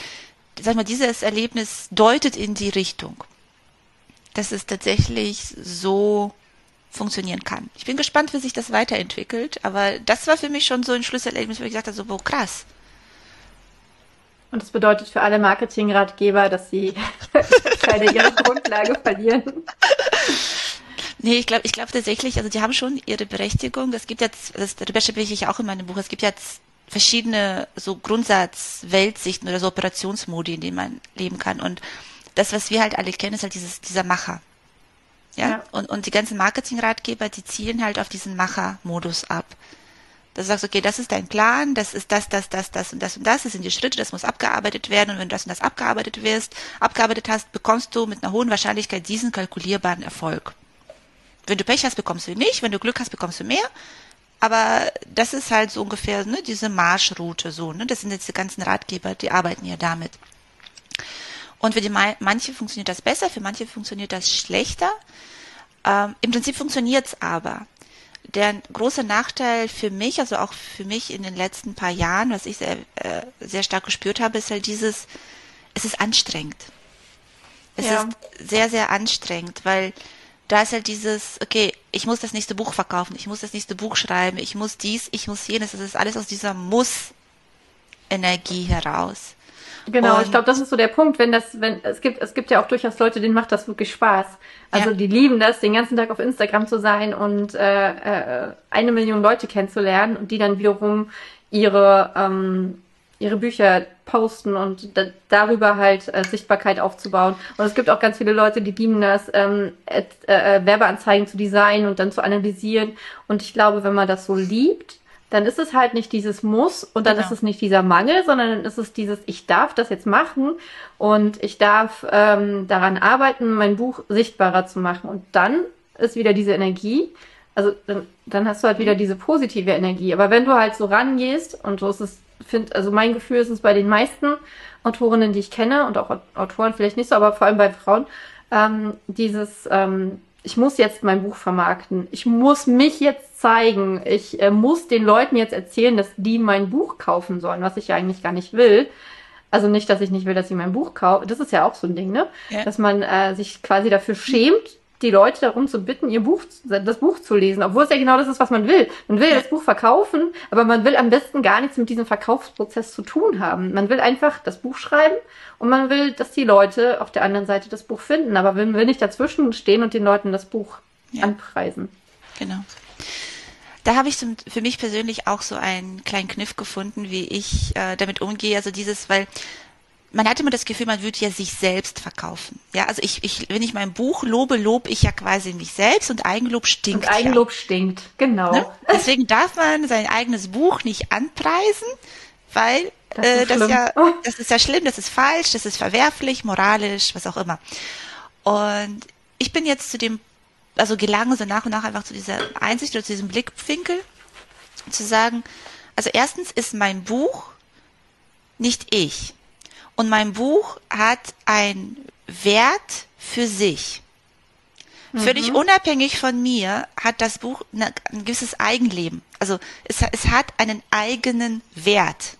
sag mal, dieses Erlebnis deutet in die Richtung, dass es tatsächlich so funktionieren kann. Ich bin gespannt, wie sich das weiterentwickelt, aber das war für mich schon so ein Schlüsselerlebnis, wo ich gesagt habe, so, wow, krass. Und das bedeutet für alle Marketingratgeber, dass sie keine ihre Grundlage verlieren. Nee, ich glaube ich glaube tatsächlich, also die haben schon ihre Berechtigung. Es gibt jetzt, das, darüber spreche ich auch in meinem Buch, es gibt jetzt verschiedene so Grundsatz-Weltsichten oder so Operationsmodi, in denen man leben kann. Und das, was wir halt alle kennen, ist halt dieses, dieser Macher. Ja? ja. Und, und die ganzen Marketingratgeber, die zielen halt auf diesen Macher-Modus ab. Da sagst du, okay, das ist dein Plan, das ist das, das, das, das und das und das, das sind die Schritte, das muss abgearbeitet werden und wenn du das und das abgearbeitet wirst, abgearbeitet hast, bekommst du mit einer hohen Wahrscheinlichkeit diesen kalkulierbaren Erfolg. Wenn du Pech hast, bekommst du ihn nicht, wenn du Glück hast, bekommst du mehr. Aber das ist halt so ungefähr ne, diese Marschroute so. Ne? Das sind jetzt die ganzen Ratgeber, die arbeiten ja damit. Und für die manche funktioniert das besser, für manche funktioniert das schlechter. Ähm, Im Prinzip funktioniert es aber. Der große Nachteil für mich, also auch für mich in den letzten paar Jahren, was ich sehr, äh, sehr stark gespürt habe, ist halt dieses, es ist anstrengend. Es ja. ist sehr, sehr anstrengend, weil da ist halt dieses, okay, ich muss das nächste Buch verkaufen, ich muss das nächste Buch schreiben, ich muss dies, ich muss jenes, das ist alles aus dieser Muss-Energie heraus. Genau, und ich glaube, das ist so der Punkt, wenn das, wenn, es gibt, es gibt ja auch durchaus Leute, denen macht das wirklich Spaß. Also ja. die lieben das, den ganzen Tag auf Instagram zu sein und äh, äh, eine Million Leute kennenzulernen und die dann wiederum ihre ähm, ihre Bücher posten und da, darüber halt äh, Sichtbarkeit aufzubauen. Und es gibt auch ganz viele Leute, die lieben das, ähm, äh, äh, Werbeanzeigen zu designen und dann zu analysieren. Und ich glaube, wenn man das so liebt, dann ist es halt nicht dieses Muss und dann genau. ist es nicht dieser Mangel, sondern dann ist es dieses, ich darf das jetzt machen und ich darf ähm, daran arbeiten, mein Buch sichtbarer zu machen. Und dann ist wieder diese Energie. Also dann, dann hast du halt wieder diese positive Energie. Aber wenn du halt so rangehst, und so ist es, find, also mein Gefühl ist es bei den meisten Autorinnen, die ich kenne, und auch Autoren vielleicht nicht so, aber vor allem bei Frauen, ähm, dieses, ähm, ich muss jetzt mein Buch vermarkten. Ich muss mich jetzt zeigen. Ich äh, muss den Leuten jetzt erzählen, dass die mein Buch kaufen sollen, was ich ja eigentlich gar nicht will. Also nicht, dass ich nicht will, dass sie mein Buch kaufen. Das ist ja auch so ein Ding, ne? Ja. Dass man äh, sich quasi dafür schämt, die Leute darum zu bitten, ihr Buch, das Buch zu lesen, obwohl es ja genau das ist, was man will. Man will ja. das Buch verkaufen, aber man will am besten gar nichts mit diesem Verkaufsprozess zu tun haben. Man will einfach das Buch schreiben und man will, dass die Leute auf der anderen Seite das Buch finden, aber man will nicht dazwischen stehen und den Leuten das Buch ja. anpreisen. Genau da habe ich zum, für mich persönlich auch so einen kleinen Kniff gefunden, wie ich äh, damit umgehe. Also dieses, weil man hat immer das Gefühl, man würde ja sich selbst verkaufen. Ja, also ich, ich, wenn ich mein Buch lobe, lobe ich ja quasi mich selbst und Eigenlob stinkt. Und Eigenlob ja. stinkt, genau. Ne? Deswegen darf man sein eigenes Buch nicht anpreisen, weil das, äh, das ja, das ist ja schlimm, das ist falsch, das ist verwerflich, moralisch, was auch immer. Und ich bin jetzt zu dem also gelangen so nach und nach einfach zu dieser Einsicht oder zu diesem Blickwinkel, zu sagen, also erstens ist mein Buch nicht ich. Und mein Buch hat einen Wert für sich. Mhm. Völlig unabhängig von mir hat das Buch eine, ein gewisses Eigenleben. Also es, es hat einen eigenen Wert.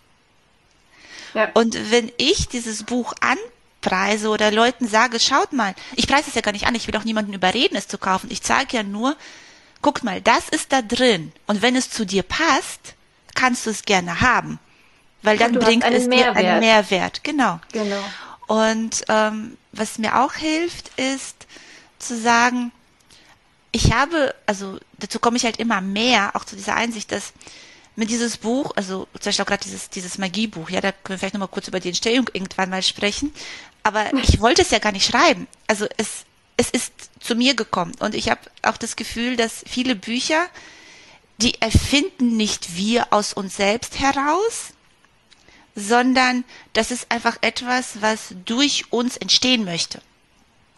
Ja. Und wenn ich dieses Buch anpreise oder Leuten sage, schaut mal, ich preise es ja gar nicht an, ich will auch niemanden überreden, es zu kaufen. Ich zeige ja nur, guck mal, das ist da drin. Und wenn es zu dir passt, kannst du es gerne haben. Weil dann bringt es Mehrwert. dir einen Mehrwert. Genau. Genau. Und ähm, was mir auch hilft, ist zu sagen, ich habe, also dazu komme ich halt immer mehr, auch zu dieser Einsicht, dass mit dieses Buch, also zum Beispiel auch gerade dieses, dieses Magiebuch, ja, da können wir vielleicht nochmal kurz über die Entstehung irgendwann mal sprechen, aber ich wollte es ja gar nicht schreiben. Also es, es ist zu mir gekommen und ich habe auch das Gefühl, dass viele Bücher, die erfinden nicht wir aus uns selbst heraus, sondern das ist einfach etwas, was durch uns entstehen möchte.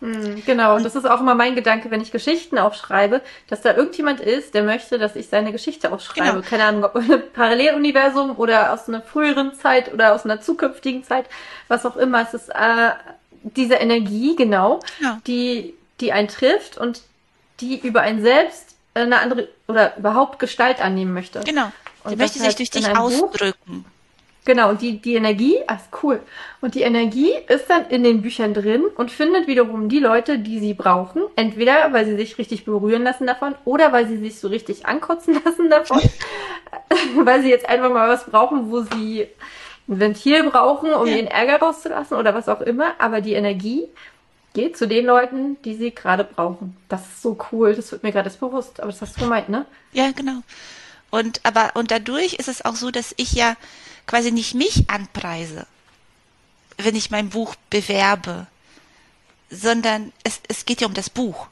Hm, genau, und das ist auch immer mein Gedanke, wenn ich Geschichten aufschreibe, dass da irgendjemand ist, der möchte, dass ich seine Geschichte aufschreibe. Genau. Keine Ahnung, ob ein Paralleluniversum oder aus einer früheren Zeit oder aus einer zukünftigen Zeit, was auch immer. Es ist äh, diese Energie, genau, ja. die, die einen trifft und die über einen selbst eine andere oder überhaupt Gestalt annehmen möchte. Genau. Die möchte sich halt durch dich ausdrücken. Buch, Genau, und die, die Energie, ist cool. Und die Energie ist dann in den Büchern drin und findet wiederum die Leute, die sie brauchen. Entweder, weil sie sich richtig berühren lassen davon oder weil sie sich so richtig ankotzen lassen davon. weil sie jetzt einfach mal was brauchen, wo sie ein Ventil brauchen, um ihren Ärger rauszulassen oder was auch immer. Aber die Energie geht zu den Leuten, die sie gerade brauchen. Das ist so cool. Das wird mir gerade bewusst. Aber das hast du gemeint, ne? Ja, genau. Und, aber, und dadurch ist es auch so, dass ich ja, quasi nicht mich anpreise, wenn ich mein Buch bewerbe, sondern es, es geht ja um das Buch.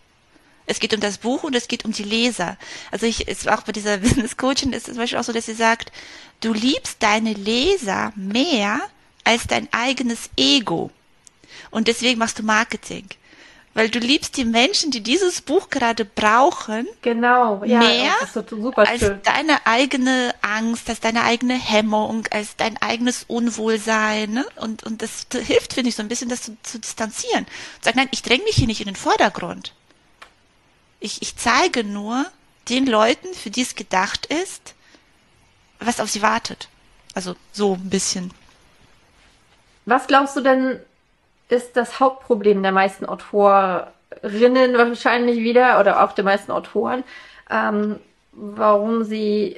Es geht um das Buch und es geht um die Leser. Also ich, es war auch bei dieser Business Coaching ist es zum Beispiel auch so, dass sie sagt, du liebst deine Leser mehr als dein eigenes Ego. Und deswegen machst du Marketing weil du liebst die Menschen, die dieses Buch gerade brauchen, genau, ja, mehr als deine eigene Angst, als deine eigene Hemmung, als dein eigenes Unwohlsein. Ne? Und, und das hilft, finde ich, so ein bisschen, das zu, zu distanzieren. Sag, nein, ich dränge mich hier nicht in den Vordergrund. Ich, ich zeige nur den Leuten, für die es gedacht ist, was auf sie wartet. Also so ein bisschen. Was glaubst du denn, ist das Hauptproblem der meisten Autorinnen wahrscheinlich wieder oder auch der meisten Autoren, ähm, warum sie,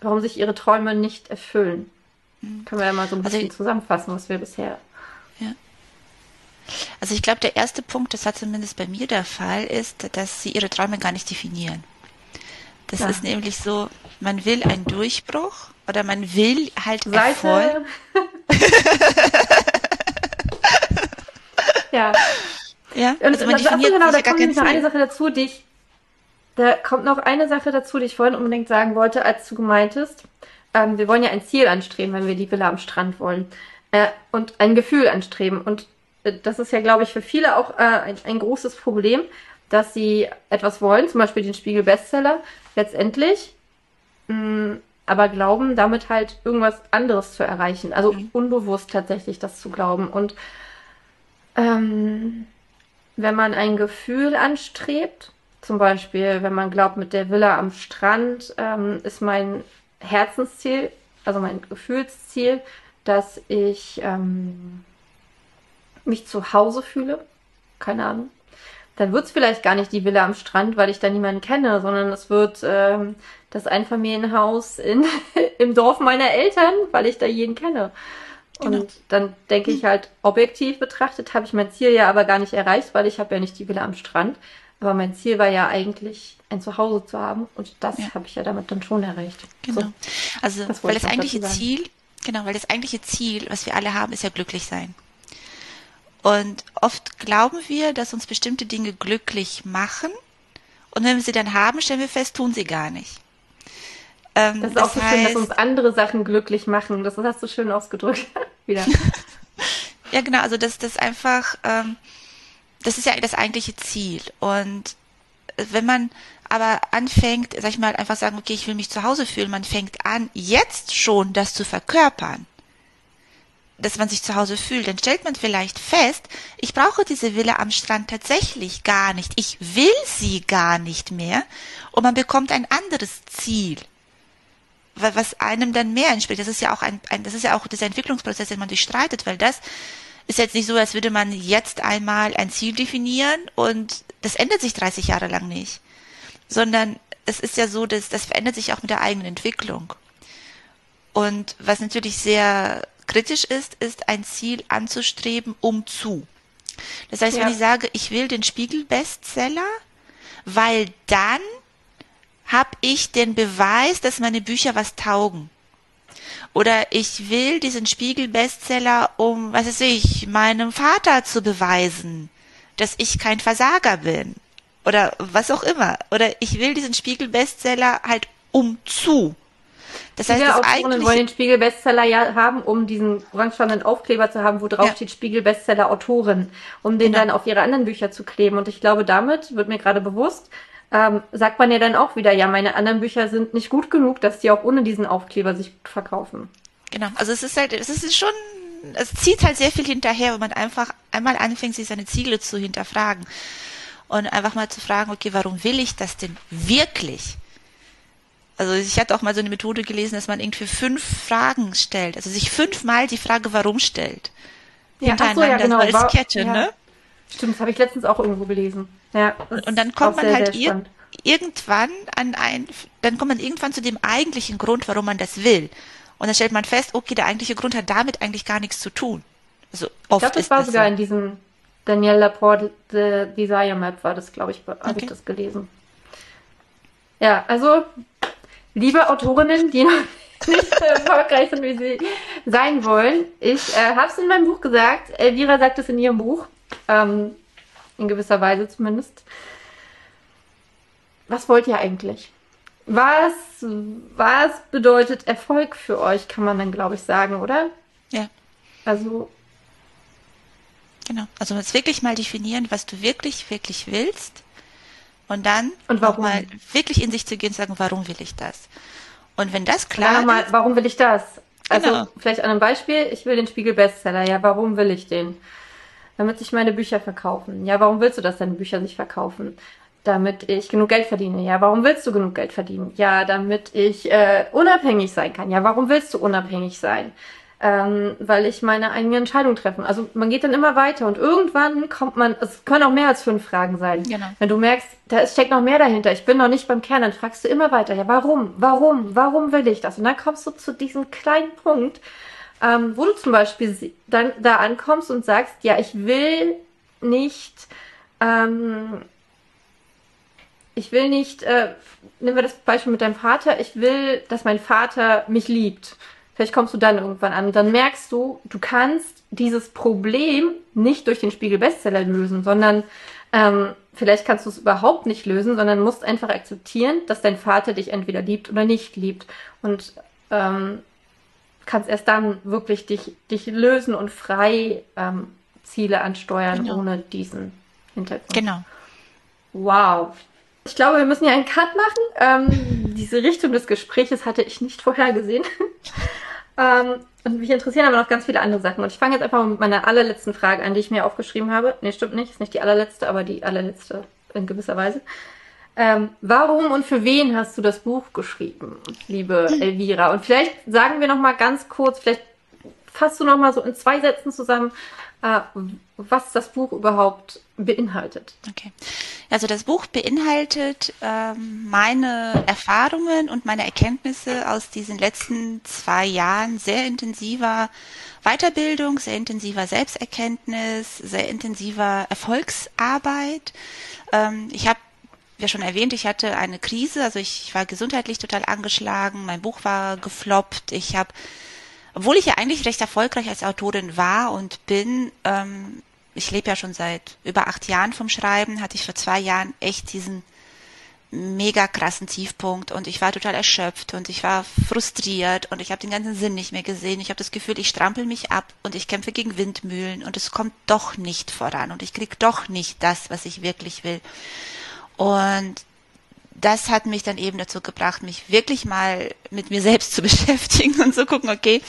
warum sich ihre Träume nicht erfüllen. Mhm. Können wir ja mal so ein also bisschen also, zusammenfassen, was wir bisher. Ja. Also ich glaube, der erste Punkt, das war zumindest bei mir der Fall, ist, dass sie ihre Träume gar nicht definieren. Das ja. ist nämlich so, man will einen Durchbruch oder man will halt Seite. Erfolg. Ja. Ja, und also man definiert genau, da kommt noch eine Sache dazu, die ich, da kommt noch eine Sache dazu, die ich vorhin unbedingt sagen wollte, als du gemeintest, ähm, wir wollen ja ein Ziel anstreben, wenn wir die Villa am Strand wollen. Äh, und ein Gefühl anstreben. Und äh, das ist ja, glaube ich, für viele auch äh, ein, ein großes Problem, dass sie etwas wollen, zum Beispiel den Spiegel Bestseller, letztendlich, mh, mm, aber glauben, damit halt irgendwas anderes zu erreichen. Also mhm. unbewusst tatsächlich das zu glauben. Und ähm, wenn man ein Gefühl anstrebt, zum Beispiel, wenn man glaubt, mit der Villa am Strand ähm, ist mein Herzensziel, also mein Gefühlsziel, dass ich ähm, mich zu Hause fühle. Keine Ahnung. Dann wird es vielleicht gar nicht die Villa am Strand, weil ich da niemanden kenne, sondern es wird ähm, das Einfamilienhaus in, im Dorf meiner Eltern, weil ich da jeden kenne. Genau. Und dann denke ich halt, objektiv betrachtet habe ich mein Ziel ja aber gar nicht erreicht, weil ich habe ja nicht die Villa am Strand. Aber mein Ziel war ja eigentlich, ein Zuhause zu haben. Und das ja. habe ich ja damit dann schon erreicht. Genau. So, also, weil das eigentliche Ziel, genau, weil das eigentliche Ziel, was wir alle haben, ist ja glücklich sein. Und oft glauben wir, dass uns bestimmte Dinge glücklich machen. Und wenn wir sie dann haben, stellen wir fest, tun sie gar nicht. Ähm, das ist das auch so heißt, schön, dass uns andere Sachen glücklich machen. Das hast du schön ausgedrückt. Wieder. ja, genau. Also das, das einfach, ähm, das ist ja das eigentliche Ziel. Und wenn man aber anfängt, sag ich mal, einfach sagen, okay, ich will mich zu Hause fühlen, man fängt an, jetzt schon das zu verkörpern, dass man sich zu Hause fühlt, dann stellt man vielleicht fest, ich brauche diese Villa am Strand tatsächlich gar nicht. Ich will sie gar nicht mehr. Und man bekommt ein anderes Ziel, was einem dann mehr entspricht. Das ist ja auch ein, ein das ist ja auch dieser Entwicklungsprozess, den man durchstreitet, weil das ist jetzt nicht so, als würde man jetzt einmal ein Ziel definieren und das ändert sich 30 Jahre lang nicht, sondern es ist ja so, dass das verändert sich auch mit der eigenen Entwicklung. Und was natürlich sehr kritisch ist, ist ein Ziel anzustreben, um zu. Das heißt, ja. wenn ich sage, ich will den Spiegel-Bestseller, weil dann habe ich den Beweis, dass meine Bücher was taugen. Oder ich will diesen Spiegel-Bestseller, um, was weiß ich, meinem Vater zu beweisen, dass ich kein Versager bin. Oder was auch immer. Oder ich will diesen Spiegel-Bestseller halt um zu. Das heißt, Viele das Autorinnen wollen den Spiegel-Bestseller ja haben, um diesen orangefarbenen Aufkleber zu haben, wo drauf ja. steht Spiegel-Bestseller Autorin, um den genau. dann auf ihre anderen Bücher zu kleben. Und ich glaube, damit wird mir gerade bewusst, ähm, sagt man ja dann auch wieder, ja, meine anderen Bücher sind nicht gut genug, dass die auch ohne diesen Aufkleber sich gut verkaufen. Genau, also es ist halt, es ist schon, es zieht halt sehr viel hinterher, wenn man einfach einmal anfängt, sich seine Ziele zu hinterfragen und einfach mal zu fragen, okay, warum will ich das denn wirklich? Also ich hatte auch mal so eine Methode gelesen, dass man irgendwie fünf Fragen stellt, also sich fünfmal die Frage warum stellt. Ja, hintereinander so, ja, genau. so als Kette, ja. ne? Stimmt, das habe ich letztens auch irgendwo gelesen. Ja. Und, und dann kommt man sehr, halt sehr ir irgendwann an ein, dann kommt man irgendwann zu dem eigentlichen Grund, warum man das will. Und dann stellt man fest, okay, der eigentliche Grund hat damit eigentlich gar nichts zu tun. Also oft ich glaube, das war das sogar so. in diesem Danielle Laporte The Desire Map war das, glaube ich, habe okay. ich das gelesen. Ja, also liebe Autorinnen, die noch nicht so erfolgreich sind, wie sie sein wollen. Ich äh, habe es in meinem Buch gesagt. Elvira sagt es in ihrem Buch. Ähm, in gewisser Weise zumindest. Was wollt ihr eigentlich? Was, was bedeutet Erfolg für euch, kann man dann, glaube ich, sagen, oder? Ja. Also. Genau. Also jetzt wirklich mal definieren, was du wirklich, wirklich willst. Und dann und warum? mal wirklich in sich zu gehen und sagen, warum will ich das? Und wenn das klar ist. Mal, warum will ich das? Also genau. vielleicht an einem Beispiel, ich will den Spiegel Bestseller. Ja, warum will ich den? Damit sich meine Bücher verkaufen. Ja, warum willst du, dass deine Bücher sich verkaufen? Damit ich genug Geld verdiene. Ja, warum willst du genug Geld verdienen? Ja, damit ich äh, unabhängig sein kann. Ja, warum willst du unabhängig sein? ähm, weil ich meine eigene Entscheidung treffen. Also man geht dann immer weiter und irgendwann kommt man, es können auch mehr als fünf Fragen sein. Genau. Wenn du merkst, da steckt noch mehr dahinter, ich bin noch nicht beim Kern, dann fragst du immer weiter, ja, warum, warum, warum will ich das? Und dann kommst du zu diesem kleinen Punkt, ähm, wo du zum Beispiel dann da ankommst und sagst, ja, ich will nicht, ähm, ich will nicht, äh, nehmen wir das Beispiel mit deinem Vater, ich will, dass mein Vater mich liebt. Vielleicht kommst du dann irgendwann an und dann merkst du, du kannst dieses Problem nicht durch den Spiegel Bestseller lösen, sondern ähm, vielleicht kannst du es überhaupt nicht lösen, sondern musst einfach akzeptieren, dass dein Vater dich entweder liebt oder nicht liebt und ähm, kannst erst dann wirklich dich, dich lösen und frei ähm, Ziele ansteuern genau. ohne diesen Hintergrund. Genau. Wow. Ich glaube, wir müssen ja einen Cut machen. Ähm, diese Richtung des Gespräches hatte ich nicht vorhergesehen. Ähm, und mich interessieren aber noch ganz viele andere Sachen. Und ich fange jetzt einfach mal mit meiner allerletzten Frage an, die ich mir aufgeschrieben habe. Nee, stimmt nicht, ist nicht die allerletzte, aber die allerletzte in gewisser Weise. Ähm, warum und für wen hast du das Buch geschrieben, liebe Elvira? Und vielleicht sagen wir noch mal ganz kurz, vielleicht fasst du noch mal so in zwei Sätzen zusammen, äh, was das Buch überhaupt beinhaltet. Okay. Also das Buch beinhaltet ähm, meine Erfahrungen und meine Erkenntnisse aus diesen letzten zwei Jahren sehr intensiver Weiterbildung, sehr intensiver Selbsterkenntnis, sehr intensiver Erfolgsarbeit. Ähm, ich habe ja schon erwähnt, ich hatte eine Krise, also ich war gesundheitlich total angeschlagen, mein Buch war gefloppt, ich habe obwohl ich ja eigentlich recht erfolgreich als Autorin war und bin, ähm, ich lebe ja schon seit über acht Jahren vom Schreiben, hatte ich vor zwei Jahren echt diesen mega krassen Tiefpunkt und ich war total erschöpft und ich war frustriert und ich habe den ganzen Sinn nicht mehr gesehen. Ich habe das Gefühl, ich strampel mich ab und ich kämpfe gegen Windmühlen und es kommt doch nicht voran und ich krieg doch nicht das, was ich wirklich will. Und das hat mich dann eben dazu gebracht, mich wirklich mal mit mir selbst zu beschäftigen und zu gucken, okay,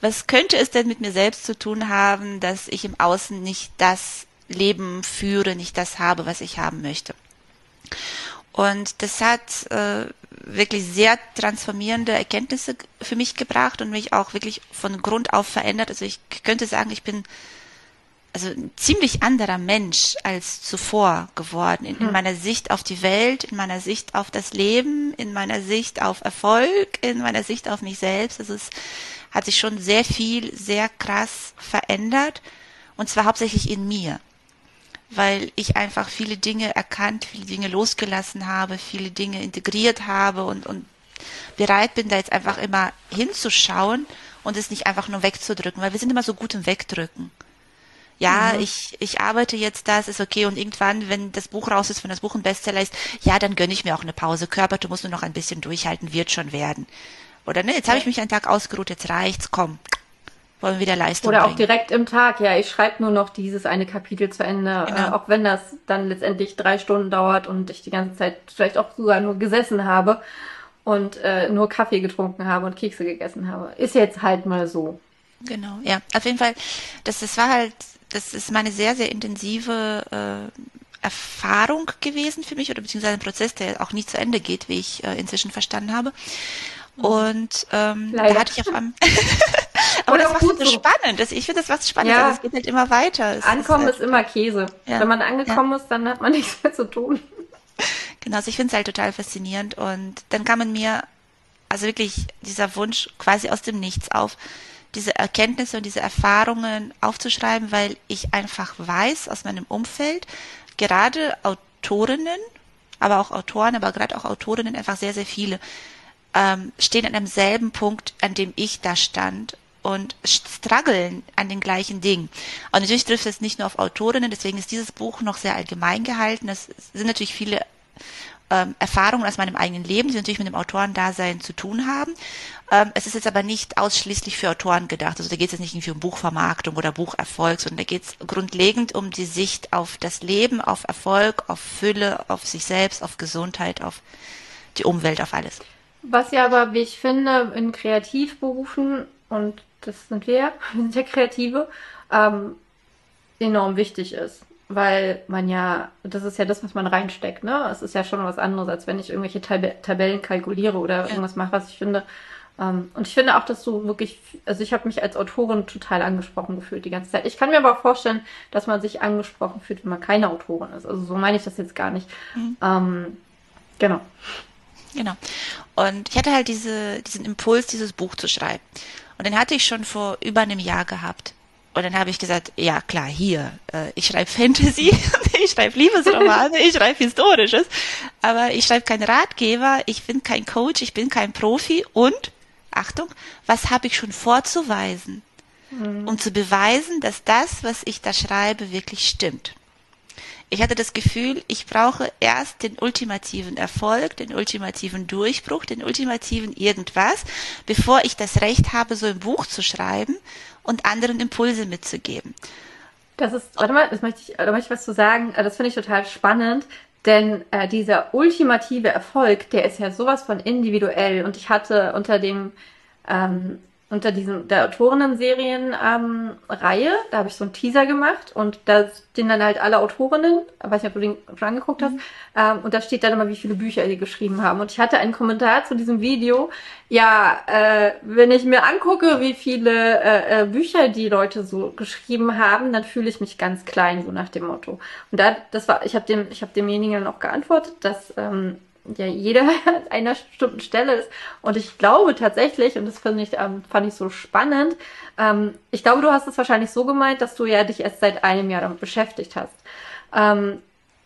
was könnte es denn mit mir selbst zu tun haben, dass ich im Außen nicht das Leben führe, nicht das habe, was ich haben möchte. Und das hat äh, wirklich sehr transformierende Erkenntnisse für mich gebracht und mich auch wirklich von Grund auf verändert. Also ich könnte sagen, ich bin also ein ziemlich anderer Mensch als zuvor geworden. In, in, hm. meiner Sicht auf die Welt, in meiner Sicht auf das Leben, in meiner Sicht auf Erfolg, in meiner Sicht auf mich selbst. Also es hat sich schon sehr viel, sehr krass verändert. Und zwar hauptsächlich in mir, weil ich einfach viele Dinge erkannt, viele Dinge losgelassen habe, viele Dinge integriert habe und, und bereit bin, da jetzt einfach immer hinzuschauen und es nicht einfach nur wegzudrücken, weil wir sind immer so gut im Wegdrücken ja, mhm. ich, ich arbeite jetzt das, ist okay und irgendwann, wenn das Buch raus ist, wenn das Buch ein Bestseller ist, ja, dann gönne ich mir auch eine Pause. Körper, du musst nur noch ein bisschen durchhalten, wird schon werden. Oder ne, jetzt habe ich mich einen Tag ausgeruht, jetzt reicht's, komm. Wollen wir wieder Leistung Oder bringen. auch direkt im Tag, ja, ich schreibe nur noch dieses eine Kapitel zu Ende, genau. äh, auch wenn das dann letztendlich drei Stunden dauert und ich die ganze Zeit vielleicht auch sogar nur gesessen habe und äh, nur Kaffee getrunken habe und Kekse gegessen habe. Ist jetzt halt mal so. Genau, ja. Auf jeden Fall, das, das war halt das ist meine sehr, sehr intensive äh, Erfahrung gewesen für mich oder beziehungsweise ein Prozess, der auch nie zu Ende geht, wie ich äh, inzwischen verstanden habe. Mhm. Und ähm, da hatte ich auf einem Aber das macht es so spannend. Das, ich finde das was spannend. Ja. Also es geht halt immer weiter. Es Ankommen ist, halt, ist, immer Käse. Ja. Wenn man angekommen ja. ist, dann hat man nichts mehr zu tun. Genau, also ich finde es halt total faszinierend. Und dann kam in mir also wirklich dieser Wunsch quasi aus dem Nichts auf, diese Erkenntnisse und diese Erfahrungen aufzuschreiben, weil ich einfach weiß aus meinem Umfeld, gerade Autorinnen, aber auch Autoren, aber gerade auch Autorinnen, einfach sehr, sehr viele, ähm, stehen an demselben Punkt, an dem ich da stand und strugglen an den gleichen Dingen. Und natürlich trifft es nicht nur auf Autorinnen, deswegen ist dieses Buch noch sehr allgemein gehalten. Es sind natürlich viele ähm, Erfahrungen aus meinem eigenen Leben, die natürlich mit dem Autorendasein zu tun haben. Ähm, es ist jetzt aber nicht ausschließlich für Autoren gedacht. Also da geht es jetzt nicht irgendwie um Buchvermarktung oder Bucherfolg, sondern da geht es grundlegend um die Sicht auf das Leben, auf Erfolg, auf Fülle, auf sich selbst, auf Gesundheit, auf die Umwelt, auf alles. Was ja aber, wie ich finde, in Kreativberufen, und das sind wir, wir sind ja Kreative, ähm, enorm wichtig ist weil man ja, das ist ja das, was man reinsteckt, ne? Es ist ja schon was anderes, als wenn ich irgendwelche Tab Tabellen kalkuliere oder ja. irgendwas mache, was ich finde. Ähm, und ich finde auch, dass du wirklich, also ich habe mich als Autorin total angesprochen gefühlt die ganze Zeit. Ich kann mir aber vorstellen, dass man sich angesprochen fühlt, wenn man keine Autorin ist. Also so meine ich das jetzt gar nicht. Mhm. Ähm, genau. Genau. Und ich hatte halt diese, diesen Impuls, dieses Buch zu schreiben. Und den hatte ich schon vor über einem Jahr gehabt. Und dann habe ich gesagt, ja klar, hier, äh, ich schreibe Fantasy, ich schreibe Liebesromane, ich schreibe Historisches, aber ich schreibe keinen Ratgeber, ich bin kein Coach, ich bin kein Profi und, Achtung, was habe ich schon vorzuweisen, mhm. um zu beweisen, dass das, was ich da schreibe, wirklich stimmt. Ich hatte das Gefühl, ich brauche erst den ultimativen Erfolg, den ultimativen Durchbruch, den ultimativen irgendwas, bevor ich das Recht habe, so ein Buch zu schreiben und anderen Impulse mitzugeben. Das ist, warte mal, das möchte ich, da möchte ich was zu sagen. Das finde ich total spannend, denn äh, dieser ultimative Erfolg, der ist ja sowas von individuell. Und ich hatte unter dem ähm, unter diesem der Autorinnen-Serien-Reihe. Ähm, da habe ich so einen Teaser gemacht und da stehen dann halt alle Autorinnen, ich weiß nicht, ob du den schon angeguckt hast, mhm. ähm, und da steht dann immer, wie viele Bücher die geschrieben haben. Und ich hatte einen Kommentar zu diesem Video. Ja, äh, wenn ich mir angucke, wie viele äh, äh, Bücher die Leute so geschrieben haben, dann fühle ich mich ganz klein, so nach dem Motto. Und da, das war, ich habe dem, ich habe demjenigen dann auch geantwortet, dass ähm, ja jeder an einer bestimmten Stelle ist. Und ich glaube tatsächlich, und das fand ich, ähm, fand ich so spannend, ähm, ich glaube, du hast es wahrscheinlich so gemeint, dass du ja dich erst seit einem Jahr damit beschäftigt hast. Ähm,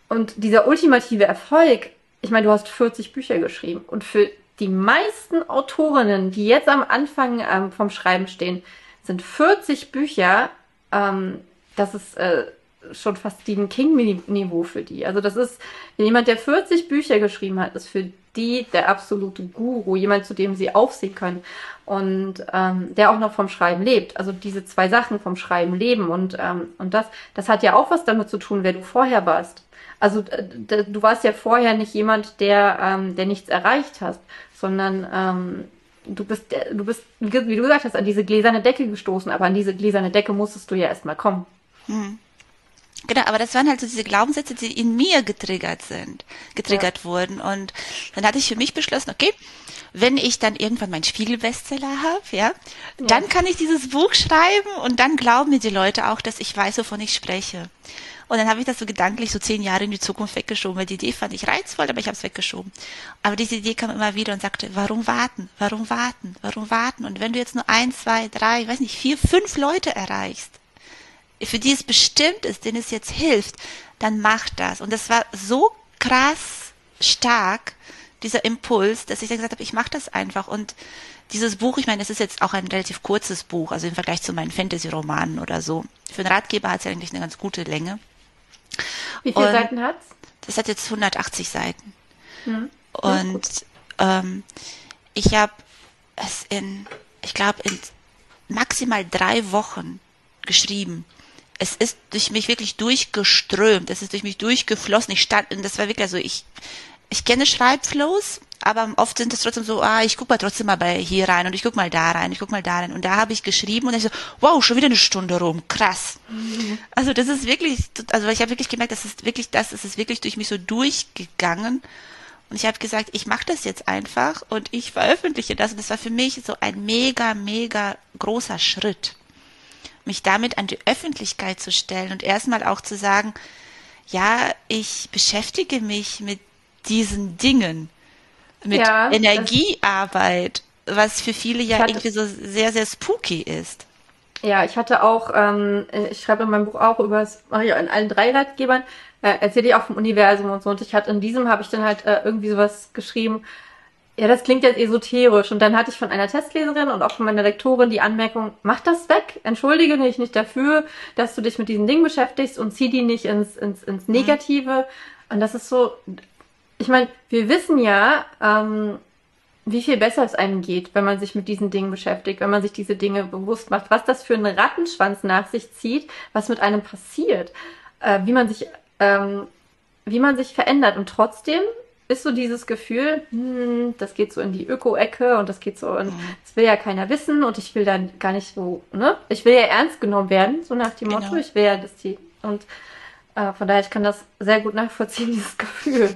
und dieser ultimative Erfolg, ich meine, du hast 40 Bücher geschrieben. Und für die meisten Autorinnen, die jetzt am Anfang ähm, vom Schreiben stehen, sind 40 Bücher, ähm, das ist äh, schon fast Stephen King-Niveau für die. Also das ist jemand, der 40 Bücher geschrieben hat, ist für die der absolute Guru, jemand, zu dem sie aufsehen können und ähm, der auch noch vom Schreiben lebt. Also diese zwei Sachen vom Schreiben leben und ähm, und das das hat ja auch was damit zu tun, wer du vorher warst. Also du warst ja vorher nicht jemand, der ähm, der nichts erreicht hast, sondern ähm, du bist du bist wie du gesagt hast an diese gläserne Decke gestoßen, aber an diese gläserne Decke musstest du ja erstmal kommen. Hm. Genau, aber das waren halt so diese Glaubenssätze, die in mir getriggert sind, getriggert ja. wurden. Und dann hatte ich für mich beschlossen, okay, wenn ich dann irgendwann meinen Spiegel-Bestseller habe, ja, ja, dann kann ich dieses Buch schreiben und dann glauben mir die Leute auch, dass ich weiß, wovon ich spreche. Und dann habe ich das so gedanklich so zehn Jahre in die Zukunft weggeschoben, weil die Idee fand ich reizvoll, aber ich habe es weggeschoben. Aber diese Idee kam immer wieder und sagte, warum warten, warum warten, warum warten? Und wenn du jetzt nur ein, zwei, drei, ich weiß nicht, vier, fünf Leute erreichst, für die es bestimmt ist, denen es jetzt hilft, dann mach das. Und das war so krass stark, dieser Impuls, dass ich dann gesagt habe, ich mache das einfach. Und dieses Buch, ich meine, es ist jetzt auch ein relativ kurzes Buch, also im Vergleich zu meinen Fantasy-Romanen oder so. Für einen Ratgeber hat es ja eigentlich eine ganz gute Länge. Wie viele und Seiten hat's? Das hat jetzt 180 Seiten. Hm. Und ähm, ich habe es in, ich glaube, in maximal drei Wochen geschrieben es ist durch mich wirklich durchgeströmt, es ist durch mich durchgeflossen. Ich stand, und das war wirklich so, ich, ich kenne Schreibflows, aber oft sind es trotzdem so, ah, ich guck mal trotzdem mal bei hier rein und ich guck mal da rein, ich guck mal da rein. Und da habe ich geschrieben und ich so, wow, schon wieder eine Stunde rum, krass. Mhm. Also das ist wirklich, also ich habe wirklich gemerkt, das ist wirklich das, es ist wirklich durch mich so durchgegangen. Und ich habe gesagt, ich mache das jetzt einfach und ich veröffentliche das. Und das war für mich so ein mega, mega großer Schritt mich damit an die Öffentlichkeit zu stellen und erstmal auch zu sagen, ja, ich beschäftige mich mit diesen Dingen, mit ja, Energiearbeit, was für viele ja hatte, irgendwie so sehr, sehr spooky ist. Ja, ich hatte auch, ähm, ich schreibe in meinem Buch auch über das, mache ich in allen drei Ratgebern, äh, erzähle ich auch vom Universum und so. Und ich hatte in diesem habe ich dann halt äh, irgendwie sowas geschrieben, ja, das klingt jetzt esoterisch. Und dann hatte ich von einer Testleserin und auch von meiner Lektorin die Anmerkung, mach das weg, entschuldige dich nicht dafür, dass du dich mit diesen Dingen beschäftigst und zieh die nicht ins, ins, ins mhm. Negative. Mhm. Und das ist so, ich meine, wir wissen ja, ähm, wie viel besser es einem geht, wenn man sich mit diesen Dingen beschäftigt, wenn man sich diese Dinge bewusst macht, was das für einen Rattenschwanz nach sich zieht, was mit einem passiert, äh, wie man sich, ähm, wie man sich verändert. Und trotzdem ist so dieses Gefühl, hm, das geht so in die Öko-Ecke und das geht so in, mhm. das will ja keiner wissen und ich will dann gar nicht so, ne? Ich will ja ernst genommen werden, so nach dem Motto, genau. ich will ja das die und äh, von daher, ich kann das sehr gut nachvollziehen, dieses Gefühl.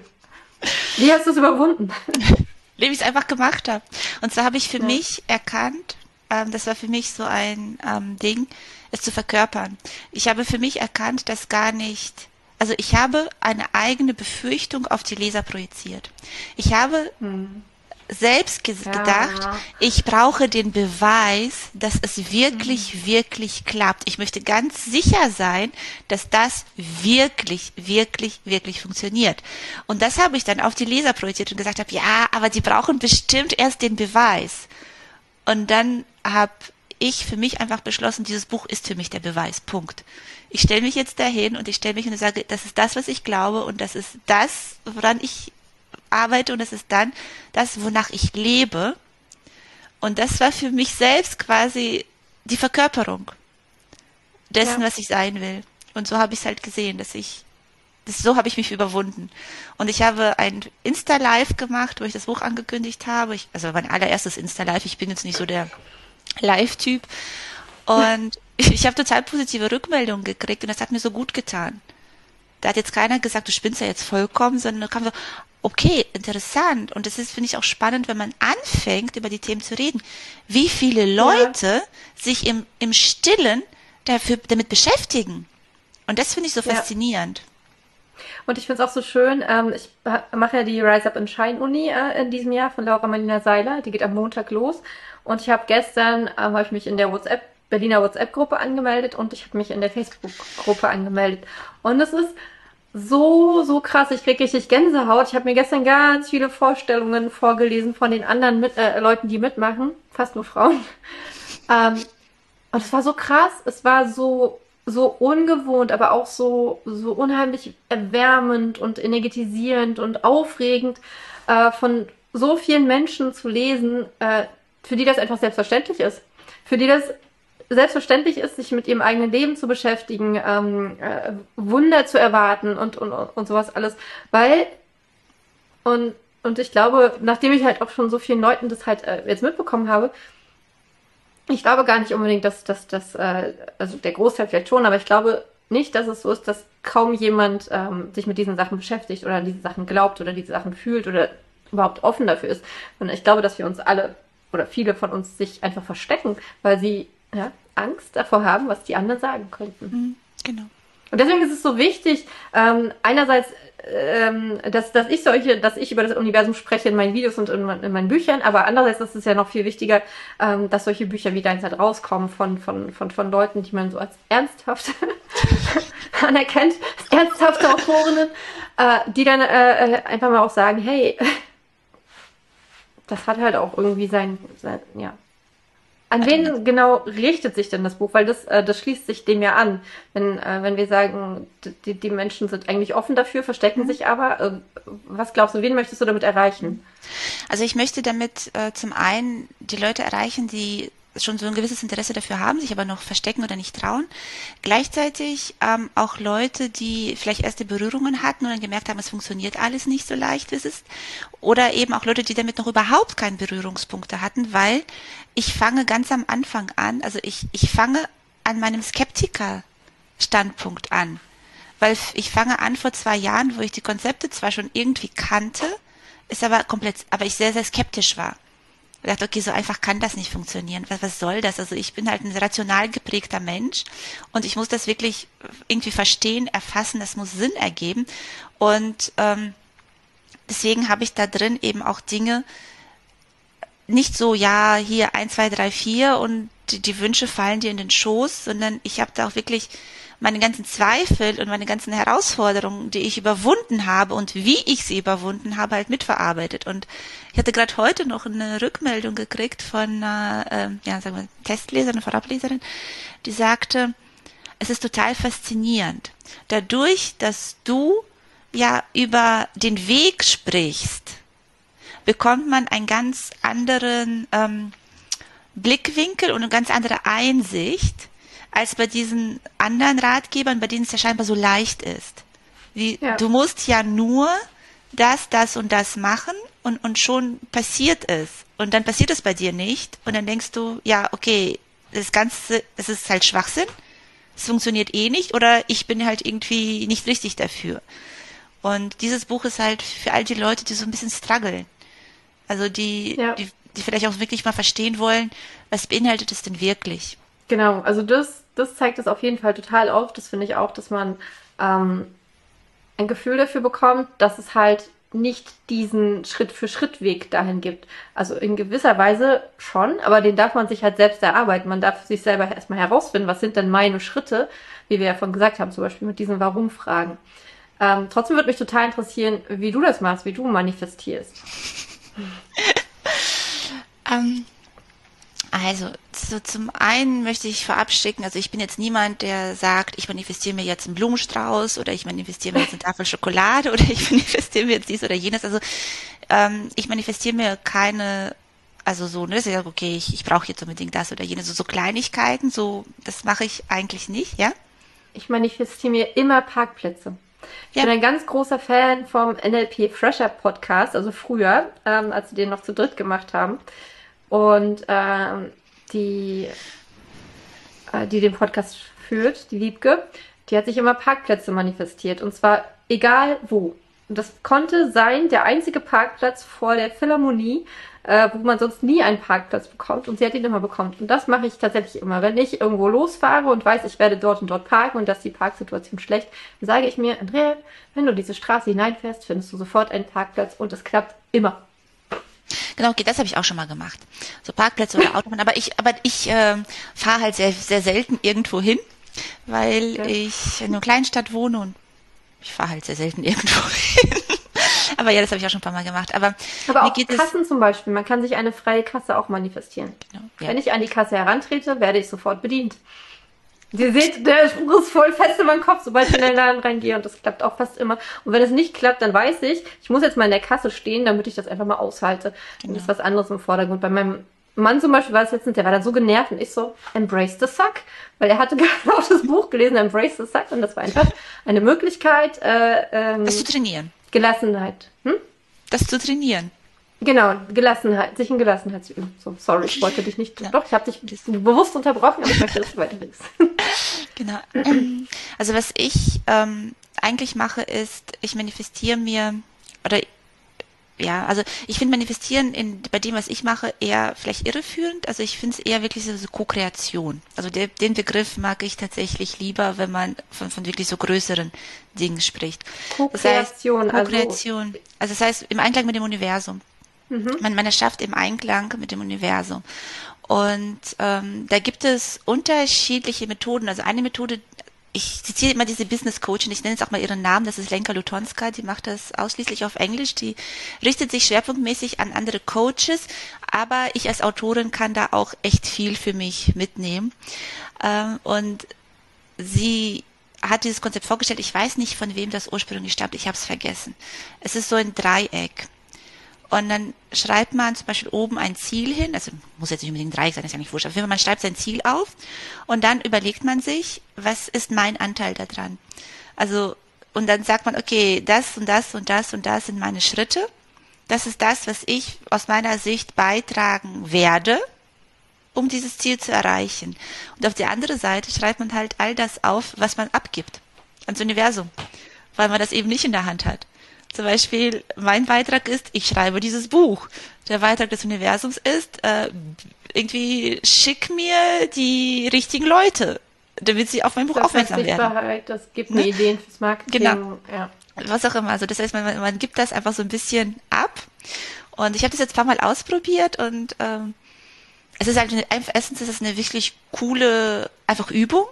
Wie hast du es überwunden? Indem ich es einfach gemacht habe. Und zwar habe ich für ja. mich erkannt, ähm, das war für mich so ein ähm, Ding, es zu verkörpern. Ich habe für mich erkannt, dass gar nicht also ich habe eine eigene Befürchtung auf die Leser projiziert. Ich habe hm. selbst ge ja. gedacht, ich brauche den Beweis, dass es wirklich, hm. wirklich klappt. Ich möchte ganz sicher sein, dass das wirklich, wirklich, wirklich funktioniert. Und das habe ich dann auf die Leser projiziert und gesagt habe, ja, aber die brauchen bestimmt erst den Beweis. Und dann habe ich für mich einfach beschlossen, dieses Buch ist für mich der Beweis. Punkt. Ich stelle mich jetzt dahin und ich stelle mich und sage, das ist das, was ich glaube und das ist das, woran ich arbeite und das ist dann das, wonach ich lebe. Und das war für mich selbst quasi die Verkörperung dessen, ja. was ich sein will. Und so habe ich es halt gesehen, dass ich, das, so habe ich mich überwunden. Und ich habe ein Insta-Live gemacht, wo ich das Buch angekündigt habe. Ich, also mein allererstes Insta-Live. Ich bin jetzt nicht so der Live-Typ. Und ich habe total positive Rückmeldungen gekriegt und das hat mir so gut getan. Da hat jetzt keiner gesagt, du spinnst ja jetzt vollkommen, sondern da kam so, okay, interessant. Und das ist, finde ich, auch spannend, wenn man anfängt, über die Themen zu reden, wie viele Leute ja. sich im, im Stillen dafür, damit beschäftigen. Und das finde ich so ja. faszinierend. Und ich finde es auch so schön, ähm, ich mache ja die Rise Up and Shine Uni äh, in diesem Jahr von Laura Marlina Seiler, die geht am Montag los. Und ich habe gestern, ähm, habe ich mich in der WhatsApp, Berliner WhatsApp-Gruppe angemeldet und ich habe mich in der Facebook-Gruppe angemeldet. Und es ist so, so krass. Ich kriege richtig Gänsehaut. Ich habe mir gestern ganz viele Vorstellungen vorgelesen von den anderen mit, äh, Leuten, die mitmachen. Fast nur Frauen. Ähm, und es war so krass. Es war so, so ungewohnt, aber auch so, so unheimlich erwärmend und energetisierend und aufregend äh, von so vielen Menschen zu lesen, äh, für die das einfach selbstverständlich ist. Für die das selbstverständlich ist, sich mit ihrem eigenen Leben zu beschäftigen, ähm, äh, Wunder zu erwarten und, und, und sowas alles. Weil, und, und ich glaube, nachdem ich halt auch schon so vielen Leuten das halt äh, jetzt mitbekommen habe, ich glaube gar nicht unbedingt, dass, dass, dass äh, also der Großteil vielleicht schon, aber ich glaube nicht, dass es so ist, dass kaum jemand ähm, sich mit diesen Sachen beschäftigt oder diese Sachen glaubt oder diese Sachen fühlt oder überhaupt offen dafür ist. Und ich glaube, dass wir uns alle oder viele von uns sich einfach verstecken, weil sie ja, Angst davor haben, was die anderen sagen könnten. Mhm, genau. Und deswegen ist es so wichtig, ähm, einerseits, ähm, dass, dass ich solche, dass ich über das Universum spreche in meinen Videos und in, in meinen Büchern, aber andererseits ist es ja noch viel wichtiger, ähm, dass solche Bücher wie deins halt rauskommen von, von, von, von Leuten, die man so als ernsthaft anerkennt, ernsthafte Autorinnen, äh, die dann äh, äh, einfach mal auch sagen, hey, das hat halt auch irgendwie sein, sein ja, an wen genau richtet sich denn das Buch? Weil das, äh, das schließt sich dem ja an. Wenn, äh, wenn wir sagen, die, die Menschen sind eigentlich offen dafür, verstecken mhm. sich aber. Äh, was glaubst du, wen möchtest du damit erreichen? Also ich möchte damit äh, zum einen die Leute erreichen, die schon so ein gewisses Interesse dafür haben, sich aber noch verstecken oder nicht trauen. Gleichzeitig ähm, auch Leute, die vielleicht erste Berührungen hatten und dann gemerkt haben, es funktioniert alles nicht so leicht, wie es ist. Oder eben auch Leute, die damit noch überhaupt keine Berührungspunkte hatten, weil ich fange ganz am Anfang an, also ich, ich fange an meinem Skeptiker-Standpunkt an. Weil ich fange an vor zwei Jahren, wo ich die Konzepte zwar schon irgendwie kannte, ist aber komplett, aber ich sehr, sehr skeptisch war. Ich dachte, okay, so einfach kann das nicht funktionieren. Was, was soll das? Also ich bin halt ein rational geprägter Mensch und ich muss das wirklich irgendwie verstehen, erfassen, das muss Sinn ergeben. Und ähm, deswegen habe ich da drin eben auch Dinge, nicht so, ja, hier eins, zwei, drei, vier und die, die Wünsche fallen dir in den Schoß, sondern ich habe da auch wirklich meine ganzen Zweifel und meine ganzen Herausforderungen, die ich überwunden habe und wie ich sie überwunden habe, halt mitverarbeitet. Und ich hatte gerade heute noch eine Rückmeldung gekriegt von äh, ja, sagen wir, Testleserin, Vorableserin, die sagte, es ist total faszinierend. Dadurch, dass du ja über den Weg sprichst, bekommt man einen ganz anderen ähm, Blickwinkel und eine ganz andere Einsicht als bei diesen anderen Ratgebern, bei denen es ja scheinbar so leicht ist. Wie, ja. Du musst ja nur das, das und das machen und, und schon passiert es. Und dann passiert es bei dir nicht. Und dann denkst du, ja, okay, das Ganze, es ist halt Schwachsinn. Es funktioniert eh nicht oder ich bin halt irgendwie nicht richtig dafür. Und dieses Buch ist halt für all die Leute, die so ein bisschen strugglen. Also die, ja. die, die vielleicht auch wirklich mal verstehen wollen, was beinhaltet es denn wirklich? Genau, also das, das zeigt es auf jeden Fall total auf. Das finde ich auch, dass man ähm, ein Gefühl dafür bekommt, dass es halt nicht diesen Schritt-für-Schritt-Weg dahin gibt. Also in gewisser Weise schon, aber den darf man sich halt selbst erarbeiten. Man darf sich selber erstmal herausfinden, was sind denn meine Schritte, wie wir ja vorhin gesagt haben, zum Beispiel mit diesen Warum-Fragen. Ähm, trotzdem würde mich total interessieren, wie du das machst, wie du manifestierst. ähm, also, so zum einen möchte ich vorab schicken, also ich bin jetzt niemand, der sagt, ich manifestiere mir jetzt einen Blumenstrauß oder ich manifestiere mir jetzt eine Tafel Schokolade oder ich manifestiere mir jetzt dies oder jenes. Also ähm, ich manifestiere mir keine, also so, ne, ich okay, ich, ich brauche jetzt unbedingt das oder jenes, so, so Kleinigkeiten, so, das mache ich eigentlich nicht, ja? Ich manifestiere mir immer Parkplätze. Ich ja. bin ein ganz großer Fan vom NLP Fresher Podcast, also früher, ähm, als sie den noch zu dritt gemacht haben. Und ähm, die, äh, die den Podcast führt, die Liebke, die hat sich immer Parkplätze manifestiert. Und zwar egal wo. Und das konnte sein der einzige Parkplatz vor der Philharmonie, äh, wo man sonst nie einen Parkplatz bekommt. Und sie hat ihn immer bekommen. Und das mache ich tatsächlich immer. Wenn ich irgendwo losfahre und weiß, ich werde dort und dort parken und dass die Parksituation schlecht, dann sage ich mir, Andrea, wenn du diese Straße hineinfährst, findest du sofort einen Parkplatz und es klappt immer. Genau, okay, das habe ich auch schon mal gemacht. So Parkplätze oder Autobahn. Aber ich, aber ich äh, fahre halt sehr, sehr selten irgendwo hin, weil ja. ich in einer kleinen Stadt wohne und ich fahre halt sehr selten irgendwo hin. Aber ja, das habe ich auch schon ein paar Mal gemacht. Aber, Aber auch Kassen zum Beispiel. Man kann sich eine freie Kasse auch manifestieren. Genau, ja. Wenn ich an die Kasse herantrete, werde ich sofort bedient. Sie seht, der Spruch ist voll fest in meinem Kopf, sobald ich in den Laden reingehe und das klappt auch fast immer. Und wenn es nicht klappt, dann weiß ich, ich muss jetzt mal in der Kasse stehen, damit ich das einfach mal aushalte. Genau. Und das ist was anderes im Vordergrund. Bei meinem Mann zum Beispiel war es letztens, der war dann so genervt und ich so, embrace the suck, weil er hatte gerade auch das Buch gelesen, embrace the suck und das war einfach eine Möglichkeit, äh, ähm, das zu trainieren. Gelassenheit. Hm? Das zu trainieren. Genau, Gelassenheit, sich in Gelassenheit zu üben. So, sorry, ich wollte dich nicht. Ja. Doch, ich habe dich bewusst unterbrochen, aber ich möchte, dass du weiterredest. Genau. Also was ich ähm, eigentlich mache, ist, ich manifestiere mir oder ja, also ich finde Manifestieren in, bei dem, was ich mache, eher vielleicht irreführend. Also ich finde es eher wirklich so, so Co-Kreation. Also der, den Begriff mag ich tatsächlich lieber, wenn man von, von wirklich so größeren Dingen spricht. Co-Kreation. Das heißt, Co-Kreation. Also, also das heißt im Einklang mit dem Universum. Mhm. Man, man erschafft im Einklang mit dem Universum. Und ähm, da gibt es unterschiedliche Methoden. Also eine Methode, ich zitiere immer diese Business Coach und ich nenne jetzt auch mal ihren Namen, das ist Lenka Lutonska, die macht das ausschließlich auf Englisch, die richtet sich schwerpunktmäßig an andere Coaches, aber ich als Autorin kann da auch echt viel für mich mitnehmen. Ähm, und sie hat dieses Konzept vorgestellt, ich weiß nicht, von wem das ursprünglich stammt, ich habe es vergessen. Es ist so ein Dreieck. Und dann schreibt man zum Beispiel oben ein Ziel hin, also muss jetzt nicht unbedingt ein Dreieck sein, ist ja nicht wurscht, aber man schreibt sein Ziel auf und dann überlegt man sich, was ist mein Anteil daran? Also, und dann sagt man, okay, das und das und das und das sind meine Schritte. Das ist das, was ich aus meiner Sicht beitragen werde, um dieses Ziel zu erreichen. Und auf der anderen Seite schreibt man halt all das auf, was man abgibt ans Universum, weil man das eben nicht in der Hand hat. Zum Beispiel, mein Beitrag ist, ich schreibe dieses Buch. Der Beitrag des Universums ist, äh, irgendwie schick mir die richtigen Leute, damit sie auf mein Buch das aufmerksam werden. Das gibt mir ne? Ideen fürs Marketing. Genau. Ja. Was auch immer. Also das heißt, man, man gibt das einfach so ein bisschen ab. Und ich habe das jetzt ein paar Mal ausprobiert und ähm, es ist halt eine, erstens ist es eine wirklich coole einfach Übung